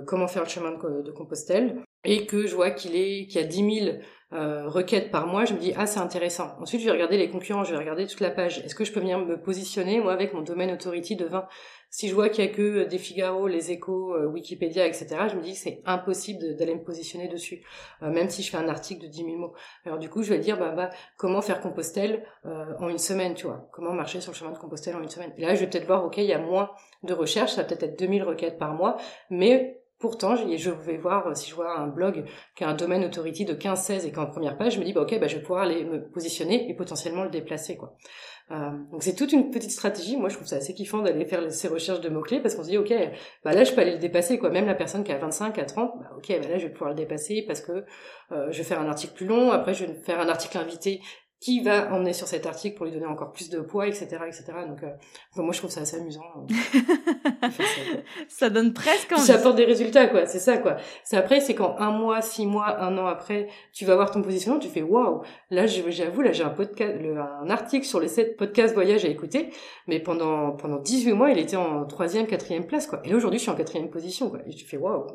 comment faire le chemin de, Compostelle et que je vois qu'il est qu'il y a 10 000 euh, requêtes par mois, je me dis ah c'est intéressant. Ensuite je vais regarder les concurrents, je vais regarder toute la page. Est-ce que je peux venir me positionner moi avec mon domaine authority de 20 Si je vois qu'il y a que des Figaro, les Échos, euh, Wikipédia, etc. Je me dis c'est impossible d'aller me positionner dessus, même si je fais un article de 10 000 mots. Alors du coup je vais dire bah, bah comment faire Compostelle en une semaine, tu vois? Comment marcher sur le chemin de Compostelle en une semaine? Et là je vais peut-être voir ok il y a moins de recherche, ça va peut-être être 2000 requêtes par mois, mais Pourtant, je vais voir, si je vois un blog qui a un domaine authority de 15-16 et qui en première page, je me dis, bah, ok, bah, je vais pouvoir aller me positionner et potentiellement le déplacer. Euh, donc c'est toute une petite stratégie. Moi, je trouve ça assez kiffant d'aller faire ces recherches de mots-clés parce qu'on se dit, ok, bah là, je peux aller le dépasser. quoi. Même la personne qui a 25, à 30, bah, ok, bah là, je vais pouvoir le dépasser parce que euh, je vais faire un article plus long. Après, je vais faire un article invité qui va emmener sur cet article pour lui donner encore plus de poids, etc., etc. Donc, euh, moi, je trouve ça assez amusant. Euh, ça, donne presque envie. Ça apporte des résultats, quoi. C'est ça, quoi. C'est après, c'est quand un mois, six mois, un an après, tu vas voir ton positionnement, tu fais waouh. Là, j'avoue, là, j'ai un podcast, un article sur les sept podcasts voyage à écouter, mais pendant pendant 18 mois, il était en troisième, quatrième place, quoi. Et là, aujourd'hui, je suis en quatrième position, quoi. Et tu fais waouh.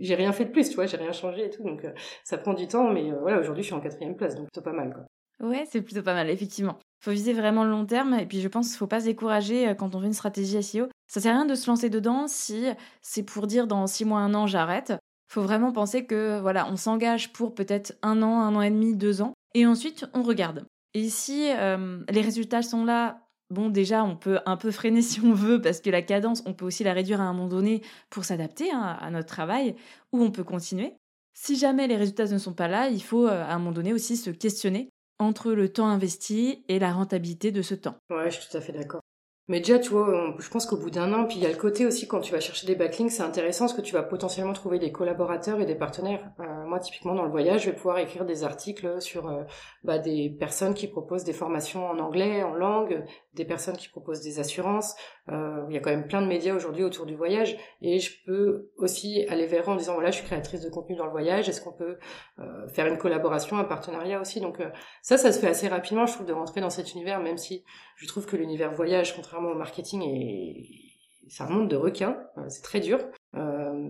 j'ai rien fait de plus, tu vois, j'ai rien changé et tout, donc euh, ça prend du temps, mais voilà, aujourd'hui, je suis en quatrième place, donc c'est pas mal, quoi. Ouais, c'est plutôt pas mal, effectivement. Faut viser vraiment le long terme et puis je pense qu'il faut pas se décourager euh, quand on veut une stratégie SEO. Ça sert à rien de se lancer dedans si c'est pour dire dans six mois, un an, j'arrête. Faut vraiment penser que voilà, on s'engage pour peut-être un an, un an et demi, deux ans et ensuite on regarde. Et si euh, les résultats sont là, bon déjà on peut un peu freiner si on veut parce que la cadence, on peut aussi la réduire à un moment donné pour s'adapter hein, à notre travail ou on peut continuer. Si jamais les résultats ne sont pas là, il faut euh, à un moment donné aussi se questionner entre le temps investi et la rentabilité de ce temps. Ouais, je suis tout à fait d'accord. Mais déjà, tu vois, je pense qu'au bout d'un an, puis il y a le côté aussi quand tu vas chercher des backlinks, c'est intéressant parce que tu vas potentiellement trouver des collaborateurs et des partenaires. Euh, moi, typiquement dans le voyage, je vais pouvoir écrire des articles sur euh, bah, des personnes qui proposent des formations en anglais, en langue, des personnes qui proposent des assurances. Euh, il y a quand même plein de médias aujourd'hui autour du voyage, et je peux aussi aller vers eux en disant voilà, je suis créatrice de contenu dans le voyage. Est-ce qu'on peut euh, faire une collaboration, un partenariat aussi? Donc ça, ça se fait assez rapidement, je trouve, de rentrer dans cet univers, même si je trouve que l'univers voyage, contrairement au marketing, est ça remonte de requin, c'est très dur. Euh,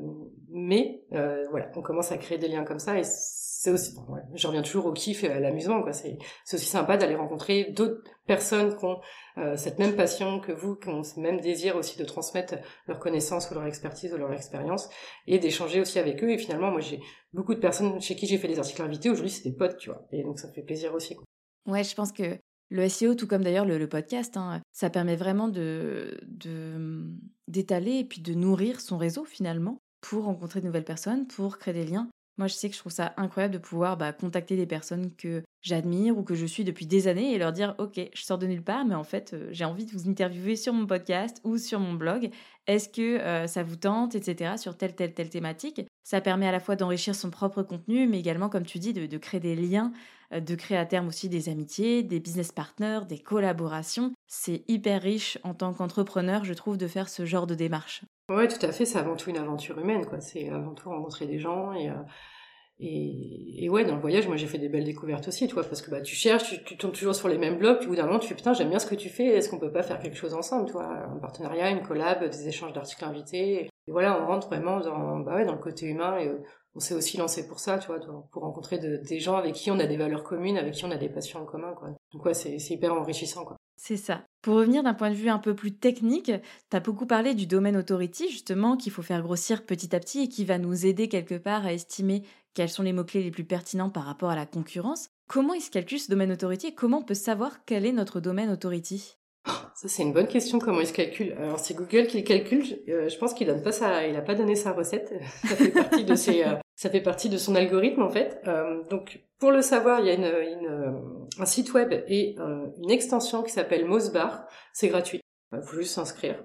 mais euh, voilà, on commence à créer des liens comme ça et c'est aussi, bon, ouais, je reviens toujours au kiff et à l'amusement quoi. C'est aussi sympa d'aller rencontrer d'autres personnes qui ont euh, cette même passion que vous, qui ont ce même désir aussi de transmettre leur connaissance ou leur expertise ou leur expérience et d'échanger aussi avec eux. Et finalement, moi j'ai beaucoup de personnes chez qui j'ai fait des articles invités. Aujourd'hui, c'est des potes, tu vois. Et donc ça fait plaisir aussi. Quoi. Ouais, je pense que le SEO, tout comme d'ailleurs le, podcast, hein, ça permet vraiment de, d'étaler et puis de nourrir son réseau finalement pour rencontrer de nouvelles personnes, pour créer des liens. Moi, je sais que je trouve ça incroyable de pouvoir bah, contacter des personnes que j'admire ou que je suis depuis des années et leur dire Ok, je sors de nulle part, mais en fait, euh, j'ai envie de vous interviewer sur mon podcast ou sur mon blog. Est-ce que euh, ça vous tente, etc., sur telle, telle, telle thématique? Ça permet à la fois d'enrichir son propre contenu, mais également, comme tu dis, de créer des liens de créer à terme aussi des amitiés, des business partners, des collaborations. C'est hyper riche en tant qu'entrepreneur, je trouve, de faire ce genre de démarche. Ouais, tout à fait. C'est avant tout une aventure humaine, quoi. C'est avant tout rencontrer des gens et, euh, et, ouais, dans le voyage, moi j'ai fait des belles découvertes aussi, tu vois, parce que bah tu cherches, tu, tombes toujours sur les mêmes blogs, puis au bout d'un moment tu fais putain j'aime bien ce que tu fais, est-ce qu'on peut pas faire quelque chose ensemble, tu vois, un partenariat, une collab, des échanges d'articles invités, et voilà, on rentre vraiment dans bah ouais dans le côté humain et on s'est aussi lancé pour ça, tu vois, pour rencontrer des gens avec qui on a des valeurs communes, avec qui on a des passions en commun, quoi. Donc c'est hyper enrichissant, quoi. C'est ça. Pour revenir d'un point de vue un peu plus technique, tu as beaucoup parlé du domaine authority, justement, qu'il faut faire grossir petit à petit et qui va nous aider quelque part à estimer quels sont les mots-clés les plus pertinents par rapport à la concurrence. Comment il se calcule ce domaine authority et comment on peut savoir quel est notre domaine authority? Ça c'est une bonne question. Comment il se calcule Alors c'est Google qui le calcule. Euh, je pense qu'il donne pas ça. Il a pas donné sa recette. Ça fait partie de ses. Euh, ça fait partie de son algorithme en fait. Euh, donc pour le savoir, il y a un site web et une extension qui s'appelle Mosbar. C'est gratuit. Il faut juste s'inscrire.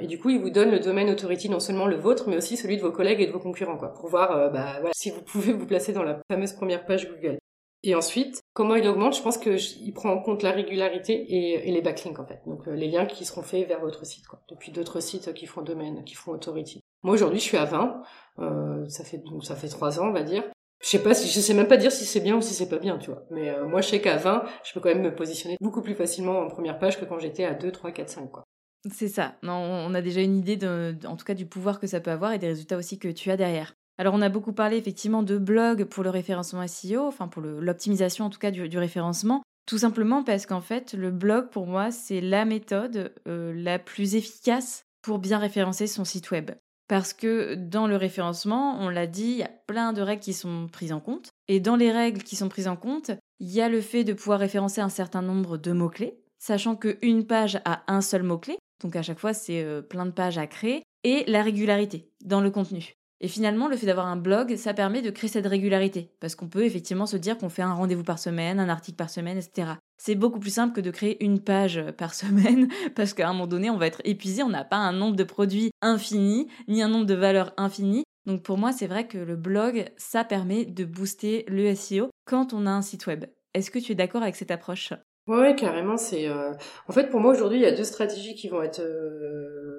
et du coup, il vous donne le domaine authority, non seulement le vôtre, mais aussi celui de vos collègues et de vos concurrents, quoi, pour voir bah, si vous pouvez vous placer dans la fameuse première page Google. Et ensuite, comment il augmente Je pense qu'il prend en compte la régularité et, les backlinks en fait. Donc euh, les liens qui seront faits vers votre site, quoi. Depuis d'autres sites qui font domaine, qui font authority. Moi aujourd'hui, je suis à 20. Euh, ça fait donc ça fait trois ans, on va dire. Je sais pas si je sais même pas dire si c'est bien ou si c'est pas bien, tu vois. Mais euh, moi, je sais qu'à 20, je peux quand même me positionner beaucoup plus facilement en première page que quand j'étais à 2, 3, 4, 5, quoi. C'est ça. Non, on a déjà une idée, en tout cas, du pouvoir que ça peut avoir et des résultats aussi que tu as derrière. Alors on a beaucoup parlé effectivement de blog pour le référencement SEO, enfin pour l'optimisation en tout cas du, référencement, tout simplement parce qu'en fait le blog pour moi c'est la méthode euh, la plus efficace pour bien référencer son site web. Parce que dans le référencement, on l'a dit, il y a plein de règles qui sont prises en compte. Et dans les règles qui sont prises en compte, il y a le fait de pouvoir référencer un certain nombre de mots-clés, sachant qu'une page a un seul mot-clé, donc à chaque fois c'est euh, plein de pages à créer, et la régularité dans le contenu. Et finalement, le fait d'avoir un blog, ça permet de créer cette régularité, parce qu'on peut effectivement se dire qu'on fait un rendez-vous par semaine, un article par semaine, etc. C'est beaucoup plus simple que de créer une page par semaine, parce qu'à un moment donné, on va être épuisé, on n'a pas un nombre de produits infini, ni un nombre de valeurs infini. Donc pour moi, c'est vrai que le blog, ça permet de booster le SEO quand on a un site web. Est-ce que tu es d'accord avec cette approche? Ouais, carrément. C'est euh, en fait pour moi aujourd'hui, il y a deux stratégies qui vont être euh,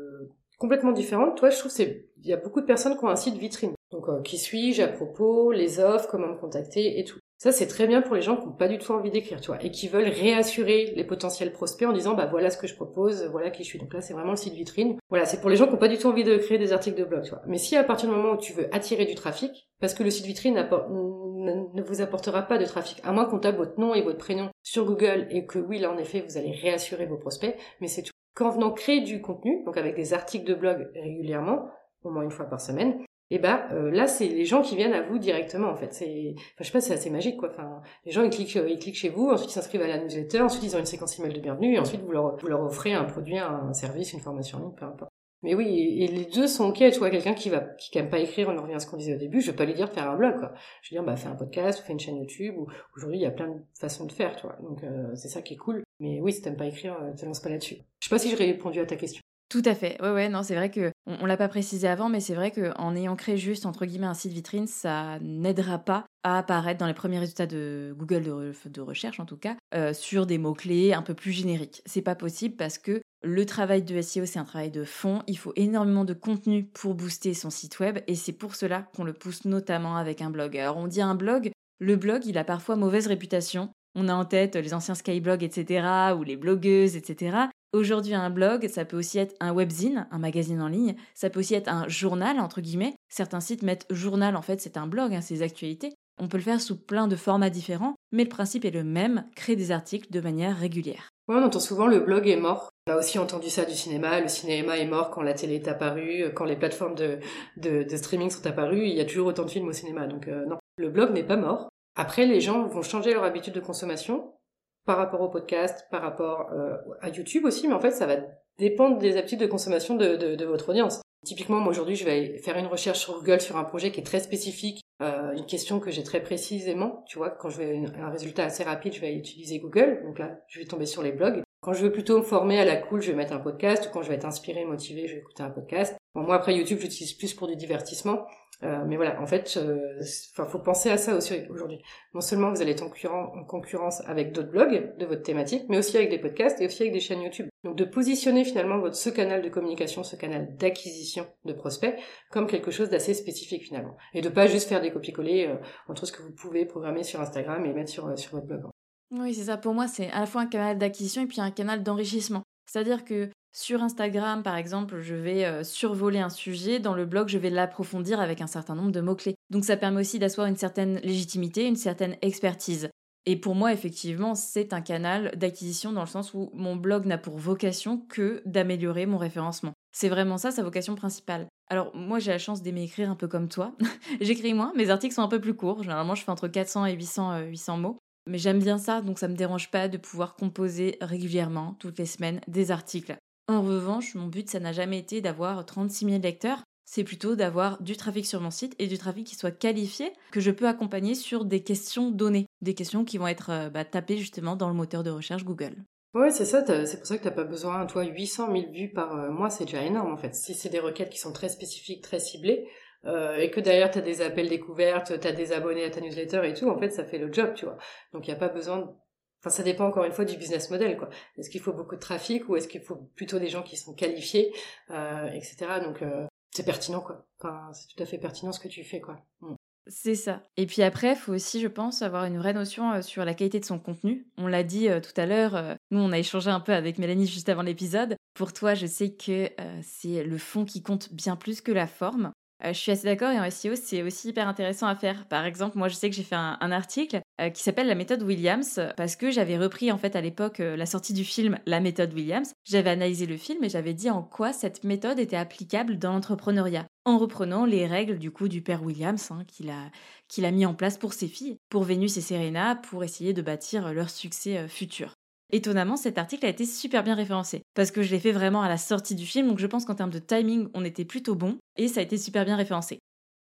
complètement différente. Toi, je trouve c'est il y a beaucoup de personnes qui ont un site vitrine. Donc euh, qui suis-je à propos, les offres, comment me contacter et tout. Ça c'est très bien pour les gens qui n'ont pas du tout envie d'écrire, tu vois, et qui veulent réassurer les potentiels prospects en disant bah voilà ce que je propose, voilà qui je suis. Donc là c'est vraiment le site vitrine. Voilà, c'est pour les gens qui n'ont pas du tout envie de créer des articles de blog, tu vois. Mais si à partir du moment où tu veux attirer du trafic, parce que le site vitrine ne vous apportera pas de trafic, à moins qu'on tape votre nom et votre prénom sur Google et que oui là en effet vous allez réassurer vos prospects, mais c'est tout qu'en venant créer du contenu, donc avec des articles de blog régulièrement, au moins une fois par semaine, et eh ben euh, là c'est les gens qui viennent à vous directement en fait. C'est enfin je sais pas c'est assez magique quoi. Enfin les gens ils cliquent euh, ils cliquent chez vous ensuite ils s'inscrivent à la newsletter ensuite ils ont une séquence email de bienvenue et ensuite vous leur vous leur offrez un produit un service une formation en ligne peu importe. Mais oui et, les deux sont ok. Tu vois quelqu'un qui va qui aime pas écrire on en revient à ce qu'on disait au début je vais pas lui dire de faire un blog quoi. Je vais dire bah fais un podcast fais une chaîne YouTube ou aujourd'hui il y a plein de façons de faire tu vois. Donc euh, c'est ça qui est cool mais oui si t'aimes pas écrire te lance pas là-dessus je sais pas si j'ai répondu à ta question Tout à fait. Ouais, ouais, non, c'est vrai que on, l'a pas précisé avant, mais c'est vrai qu'en ayant créé juste entre guillemets un site vitrine, ça n'aidera pas à apparaître dans les premiers résultats de Google de, recherche en tout cas euh, sur des mots clés un peu plus génériques. C'est pas possible parce que le travail de SEO c'est un travail de fond. Il faut énormément de contenu pour booster son site web et c'est pour cela qu'on le pousse notamment avec un blog. Alors on dit un blog, le blog il a parfois mauvaise réputation. On a en tête les anciens Skyblogs, etc., ou les blogueuses, etc. Aujourd'hui, un blog, ça peut aussi être un webzine, un magazine en ligne, ça peut aussi être un journal, entre guillemets. Certains sites mettent journal, en fait, c'est un blog, hein, c'est actualités. On peut le faire sous plein de formats différents, mais le principe est le même, créer des articles de manière régulière. On entend souvent le blog est mort. On a aussi entendu ça du cinéma, le cinéma est mort quand la télé est apparue, quand les plateformes de, de, streaming sont apparues, il y a toujours autant de films au cinéma, donc euh, non, le blog n'est pas mort. Après, les gens vont changer leur habitude de consommation, par rapport au podcast, par rapport euh, à YouTube aussi, mais en fait, ça va dépendre des habitudes de consommation de, votre audience. Typiquement, moi aujourd'hui, je vais faire une recherche sur Google sur un projet qui est très spécifique, euh, une question que j'ai très précisément. Tu vois, quand je veux un résultat assez rapide, je vais utiliser Google. Donc là, je vais tomber sur les blogs. Quand je veux plutôt me former à la cool, je vais mettre un podcast. Quand je vais être inspiré, motivé, je vais écouter un podcast. Bon, moi après YouTube, j'utilise plus pour du divertissement. Euh, mais voilà, en fait, euh, faut penser à ça aussi aujourd'hui. Non seulement vous allez être en, concurrence avec d'autres blogs de votre thématique, mais aussi avec des podcasts et aussi avec des chaînes YouTube. Donc de positionner finalement votre ce canal de communication, ce canal d'acquisition de prospects comme quelque chose d'assez spécifique finalement, et de pas juste faire des copier-coller euh, entre ce que vous pouvez programmer sur Instagram et mettre sur sur votre blog. Oui, c'est ça. Pour moi, c'est à la fois un canal d'acquisition et puis un canal d'enrichissement. C'est-à-dire que sur Instagram, par exemple, je vais euh, survoler un sujet, dans le blog, je vais l'approfondir avec un certain nombre de mots-clés. Donc ça permet aussi d'asseoir une certaine légitimité, une certaine expertise. Et pour moi, effectivement, c'est un canal d'acquisition dans le sens où mon blog n'a pour vocation que d'améliorer mon référencement. C'est vraiment ça sa vocation principale. Alors moi j'ai la chance d'aimer écrire un peu comme toi. J'écris moins, mes articles sont un peu plus courts. Généralement je fais entre 400 et 800, 800 euh, mots. Mais j'aime bien ça, donc ça me dérange pas de pouvoir composer régulièrement, toutes les semaines, des articles. En revanche, mon but, ça n'a jamais été d'avoir 36 000 lecteurs. C'est plutôt d'avoir du trafic sur mon site et du trafic qui soit qualifié, que je peux accompagner sur des questions données, des questions qui vont être euh, bah, tapées justement dans le moteur de recherche Google. Oui, c'est ça, c'est pour ça que tu n'as pas besoin, toi, 800 000 vues par euh, mois, c'est déjà énorme en fait. Si c'est des requêtes qui sont très spécifiques, très ciblées, euh, et que derrière tu as des appels découvertes, tu as des abonnés à ta newsletter et tout, en fait, ça fait le job, tu vois. Donc il n'y a pas besoin Enfin, ça dépend encore une fois du business model, quoi. Est-ce qu'il faut beaucoup de trafic ou est-ce qu'il faut plutôt des gens qui sont qualifiés, euh, etc. Donc, euh, c'est pertinent, quoi. Enfin, c'est tout à fait pertinent ce que tu fais, quoi. Mm. C'est ça. Et puis après, il faut aussi, je pense, avoir une vraie notion euh, sur la qualité de son contenu. On l'a dit tout à l'heure, nous on a échangé un peu avec Mélanie juste avant l'épisode. Pour toi, je sais que c'est le fond qui compte bien plus que la forme. Je suis assez d'accord et en SEO, c'est aussi hyper intéressant à faire. Par exemple, moi je sais que j'ai fait un article euh, qui s'appelle la méthode Williams parce que j'avais repris en fait à l'époque euh, la sortie du film La méthode Williams. J'avais analysé le film et j'avais dit en quoi cette méthode était applicable dans l'entrepreneuriat en reprenant les règles du coup du père Williams hein, qu'il a, a mis en place pour ses filles, pour Vénus et Serena, pour essayer de bâtir leur succès euh, futur. Étonnamment, cet article a été super bien référencé parce que je l'ai fait vraiment à la sortie du film, donc je pense qu'en termes de timing, on était plutôt bon et ça a été super bien référencé.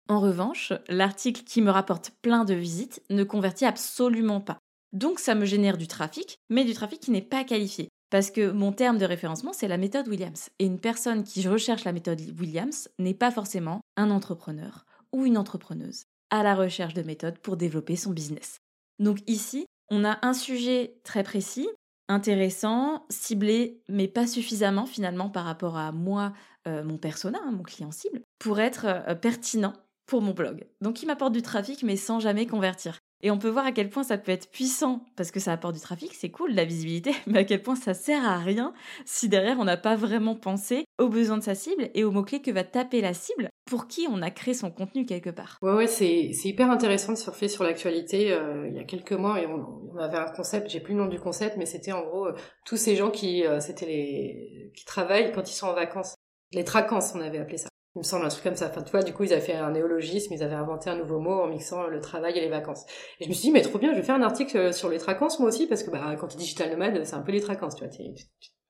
En revanche, l'article qui me rapporte plein de visites ne convertit absolument pas. Donc ça me génère du trafic, mais du trafic qui n'est pas qualifié. Parce que mon terme de référencement, c'est la méthode Williams. Et une personne qui recherche la méthode Williams n'est pas forcément un entrepreneur ou une entrepreneuse à la recherche de méthodes pour développer son business. Donc ici, on a un sujet très précis, intéressant, ciblé, mais pas suffisamment finalement par rapport à moi, euh, mon persona, hein, mon client cible, pour être euh, pertinent pour mon blog. Donc il m'apporte du trafic mais sans jamais convertir. Et on peut voir à quel point ça peut être puissant parce que ça apporte du trafic, c'est cool, la visibilité, mais à quel point ça sert à rien si derrière on n'a pas vraiment pensé aux besoins de sa cible et aux mots-clés que va taper la cible pour qui on a créé son contenu quelque part. Ouais, ouais, c'est, c'est hyper intéressant de surfer sur l'actualité. Euh, il y a quelques mois, et on, avait un concept, j'ai plus le nom du concept, mais c'était en gros euh, tous ces gens qui, euh, c'était les, qui travaillent quand ils sont en vacances. Les tracances, on avait appelé ça il me semble un truc comme ça. Enfin, tu vois, du coup, ils avaient fait un néologisme, ils avaient inventé un nouveau mot en mixant le travail et les vacances. Et je me suis dit, mais trop bien, je vais faire un article euh, sur les tracances moi aussi, parce que bah, quand tu es digital nomade, c'est un peu les tracances, tu vois.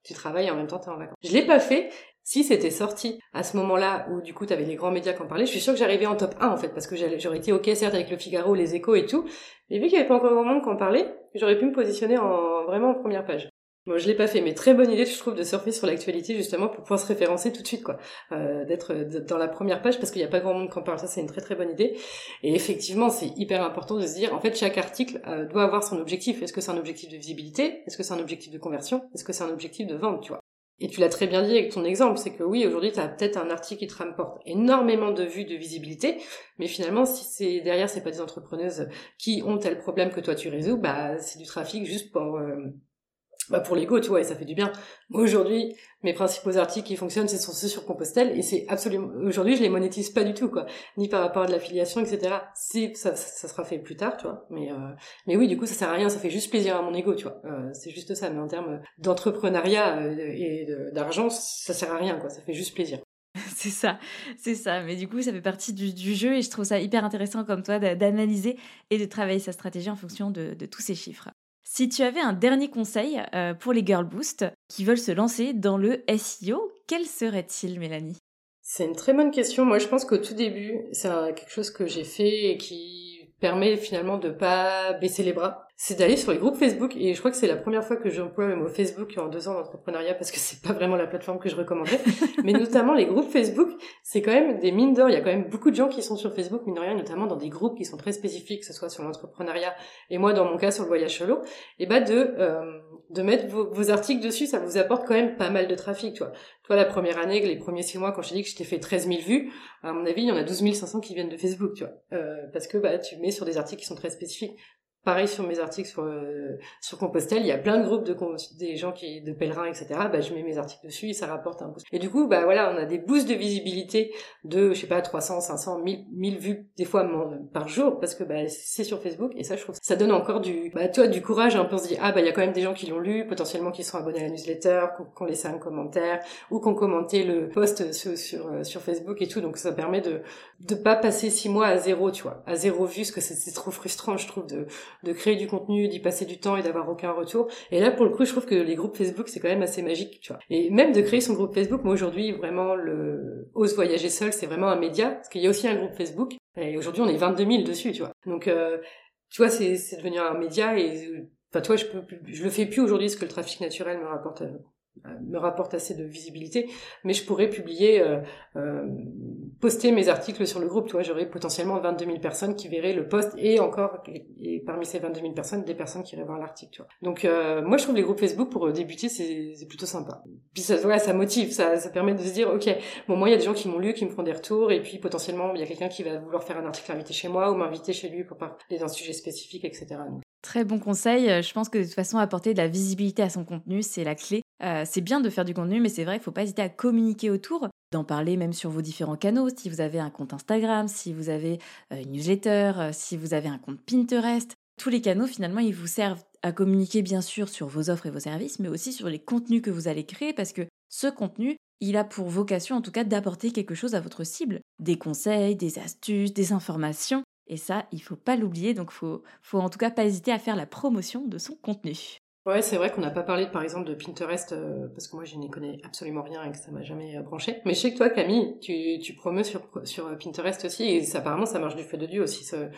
Tu, travailles et en même temps tu es en vacances. Je l'ai pas fait. Si c'était sorti à ce moment-là où du coup tu avais les grands médias qui en parlaient, je suis sûre que j'arrivais en top 1 en fait, parce que j'aurais été ok certes avec le Figaro, les échos et tout, mais vu qu'il y avait pas encore grand monde qui en parlait, j'aurais pu me positionner en vraiment en première page. Moi, je l'ai pas fait, mais très bonne idée, je trouve, de surfer sur l'actualité justement pour pouvoir se référencer tout de suite, quoi, euh, d'être dans la première page parce qu'il n'y a pas grand monde qui en parle. Ça, c'est une très très bonne idée. Et effectivement, c'est hyper important de se dire, en fait, chaque article euh, doit avoir son objectif. Est-ce que c'est un objectif de visibilité? Est-ce que c'est un objectif de conversion? Est-ce que c'est un objectif de vente, tu vois? Et tu l'as très bien dit avec ton exemple, c'est que oui, aujourd'hui, tu as peut-être un article qui te rapporte énormément de vues, de visibilité, mais finalement, si c'est derrière, c'est pas des entrepreneuses qui ont tel problème que toi tu résous, bah c'est du trafic juste pour euh, bah pour l'ego, tu vois, et ça fait du bien. Moi aujourd'hui, mes principaux articles qui fonctionnent, ce sont ceux sur Compostelle, et c'est absolument aujourd'hui, je les monétise pas du tout, quoi, ni par rapport à de l'affiliation, etc. Ça, ça, sera fait plus tard, tu vois, mais euh, mais oui, du coup, ça sert à rien, ça fait juste plaisir à mon ego, tu vois. Euh, c'est juste ça, mais en termes d'entrepreneuriat euh, et d'argent, ça sert à rien, quoi. Ça fait juste plaisir. c'est ça, c'est ça. Mais du coup, ça fait partie du, du, jeu et je trouve ça hyper intéressant comme toi d'analyser et de travailler sa stratégie en fonction de, de tous ces chiffres. Si tu avais un dernier conseil euh, pour les Girl Boost qui veulent se lancer dans le SEO, quel serait-il, Mélanie? C'est une très bonne question. Moi, je pense qu'au tout début, c'est quelque chose que j'ai fait et qui permet finalement de pas baisser les bras c'est d'aller sur les groupes Facebook et je crois que c'est la première fois que j'emploie le mot Facebook en deux ans d'entrepreneuriat parce que c'est pas vraiment la plateforme que je recommanderais mais notamment les groupes Facebook c'est quand même des mines d'or. Il y a quand même beaucoup de gens qui sont sur Facebook mine de rien notamment dans des groupes qui sont très spécifiques que ce soit sur l'entrepreneuriat et moi dans mon cas sur le voyage solo. Et bah de euh, de mettre vos, articles dessus ça vous apporte quand même pas mal de trafic tu vois toi la première année les premiers six mois quand je t'ai dit que je t'ai fait 13 000 vues à mon avis il y en a 12 500 qui viennent de Facebook tu vois. Euh, parce que bah tu mets sur des articles qui sont très spécifiques Pareil sur mes articles sur euh, sur Compostelle, il y a plein de groupes de des gens qui de pèlerins etc. Bah je mets mes articles dessus et ça rapporte un boost. Et du coup bah voilà on a des boosts de visibilité de je sais pas 300, 500, 1000, 1000 vues des fois par jour parce que bah c'est sur Facebook et ça je trouve ça donne encore du bah toi du courage un peu on se dit ah bah il y a quand même des gens qui l'ont lu potentiellement qui sont abonnés à la newsletter, qui ont laissé un commentaire ou qui ont commenté le post sur sur, euh, sur Facebook et tout donc ça permet de de pas passer six mois à zéro tu vois à zéro vue parce que c'est trop frustrant je trouve de de créer du contenu, d'y passer du temps et d'avoir aucun retour. Et là, pour le coup, je trouve que les groupes Facebook, c'est quand même assez magique, tu vois. Et même de créer son groupe Facebook, moi aujourd'hui, vraiment, le Ose Voyager Seul, c'est vraiment un média, parce qu'il y a aussi un groupe Facebook. Et aujourd'hui, on est 22 000 dessus, tu vois. Donc, euh, tu vois, c'est, devenu un média et, enfin, toi, je peux, je le fais plus aujourd'hui, parce que le trafic naturel me rapporte euh, me rapporte assez de visibilité, mais je pourrais publier, euh, euh, poster mes articles sur le groupe. Tu vois, j'aurais potentiellement 22 000 personnes qui verraient le post et encore, et parmi ces 22 000 personnes, des personnes qui iraient voir l'article. Donc, euh, moi, je trouve les groupes Facebook pour débuter, c'est, c'est plutôt sympa. Puis ça, voilà, ça motive, ça, ça permet de se dire, ok, bon, moi, il y a des gens qui m'ont lu, qui me font des retours, et puis potentiellement, il y a quelqu'un qui va vouloir faire un article invité chez moi ou m'inviter chez lui pour parler d'un sujet spécifique, etc. Très bon conseil. Je pense que de toute façon, apporter de la visibilité à son contenu, c'est la clé. Euh, c'est bien de faire du contenu, mais c'est vrai qu'il ne faut pas hésiter à communiquer autour, d'en parler même sur vos différents canaux. Si vous avez un compte Instagram, si vous avez euh, une newsletter, euh, si vous avez un compte Pinterest, tous les canaux, finalement, ils vous servent à communiquer bien sûr sur vos offres et vos services, mais aussi sur les contenus que vous allez créer, parce que ce contenu, il a pour vocation en tout cas d'apporter quelque chose à votre cible, des conseils, des astuces, des informations. Et ça, il faut pas l'oublier, donc faut, faut en tout cas pas hésiter à faire la promotion de son contenu. Ouais, c'est vrai qu'on n'a pas parlé par exemple de Pinterest euh, parce que moi je n'y connais absolument rien et que ça m'a jamais euh, branché. Mais je sais que toi Camille, tu, tu promeus sur, sur euh, Pinterest aussi et ça, apparemment ça marche du fait de Dieu aussi ce,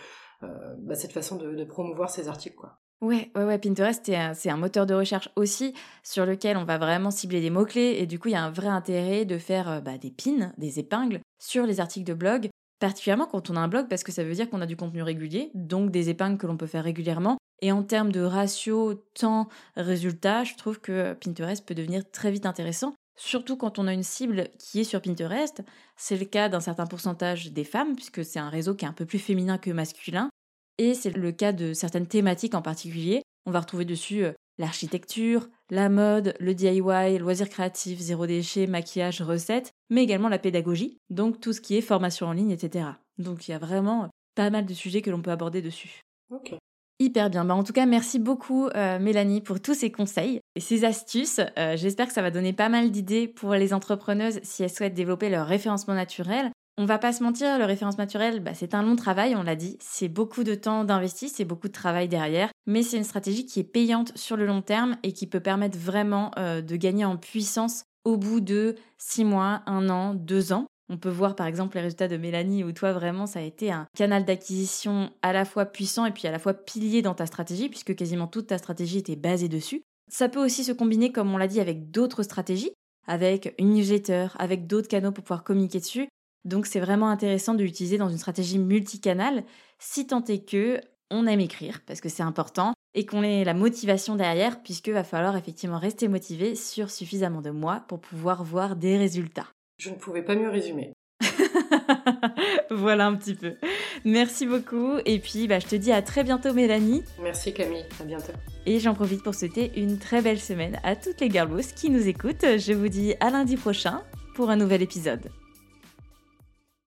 bah, cette façon de, de, promouvoir ces articles quoi. Ouais, ouais, ouais, Pinterest, c'est un, moteur de recherche aussi sur lequel on va vraiment cibler des mots-clés et du coup, il y a un vrai intérêt de faire bah, des pins, des épingles sur les articles de blog, particulièrement quand on a un blog parce que ça veut dire qu'on a du contenu régulier, donc des épingles que l'on peut faire régulièrement et en termes de ratio temps-résultat, je trouve que Pinterest peut devenir très vite intéressant. Surtout quand on a une cible qui est sur Pinterest. C'est le cas d'un certain pourcentage des femmes, puisque c'est un réseau qui est un peu plus féminin que masculin. Et c'est le cas de certaines thématiques en particulier. On va retrouver dessus euh, l'architecture, la mode, le DIY, loisirs créatifs, zéro déchet, maquillage, recettes, mais également la pédagogie, donc tout ce qui est formation en ligne, etc. Donc il y a vraiment pas mal de sujets que l'on peut aborder dessus. Ok. Hyper bien. Bah, en tout cas, merci beaucoup euh, Mélanie pour tous ces conseils et ces astuces. Euh, j'espère que ça va donner pas mal d'idées pour les entrepreneuses si elles souhaitent développer leur référencement naturel. On va pas se mentir, le référencement naturel, bah, c'est un long travail, on l'a dit. C'est beaucoup de temps d'investi, c'est beaucoup de travail derrière. Mais c'est une stratégie qui est payante sur le long terme et qui peut permettre vraiment euh, de gagner en puissance au bout de 6 mois, 1 an, 2 ans. On peut voir par exemple les résultats de Mélanie où toi vraiment ça a été un canal d'acquisition à la fois puissant et puis à la fois pilier dans ta stratégie puisque quasiment toute ta stratégie était basée dessus. Ça peut aussi se combiner, comme on l'a dit, avec d'autres stratégies, avec une newsletter, avec d'autres canaux pour pouvoir communiquer dessus. Donc c'est vraiment intéressant de l'utiliser dans une stratégie multicanale, si tant est que on aime écrire, parce que c'est important, et qu'on ait la motivation derrière, puisque va falloir effectivement rester motivé sur suffisamment de mois pour pouvoir voir des résultats. Je ne pouvais pas mieux résumer. voilà un petit peu. Merci beaucoup. Et puis, bah, je te dis à très bientôt, Mélanie. Merci, Camille. À bientôt. Et j'en profite pour souhaiter une très belle semaine à toutes les girlboss qui nous écoutent. Je vous dis à lundi prochain pour un nouvel épisode.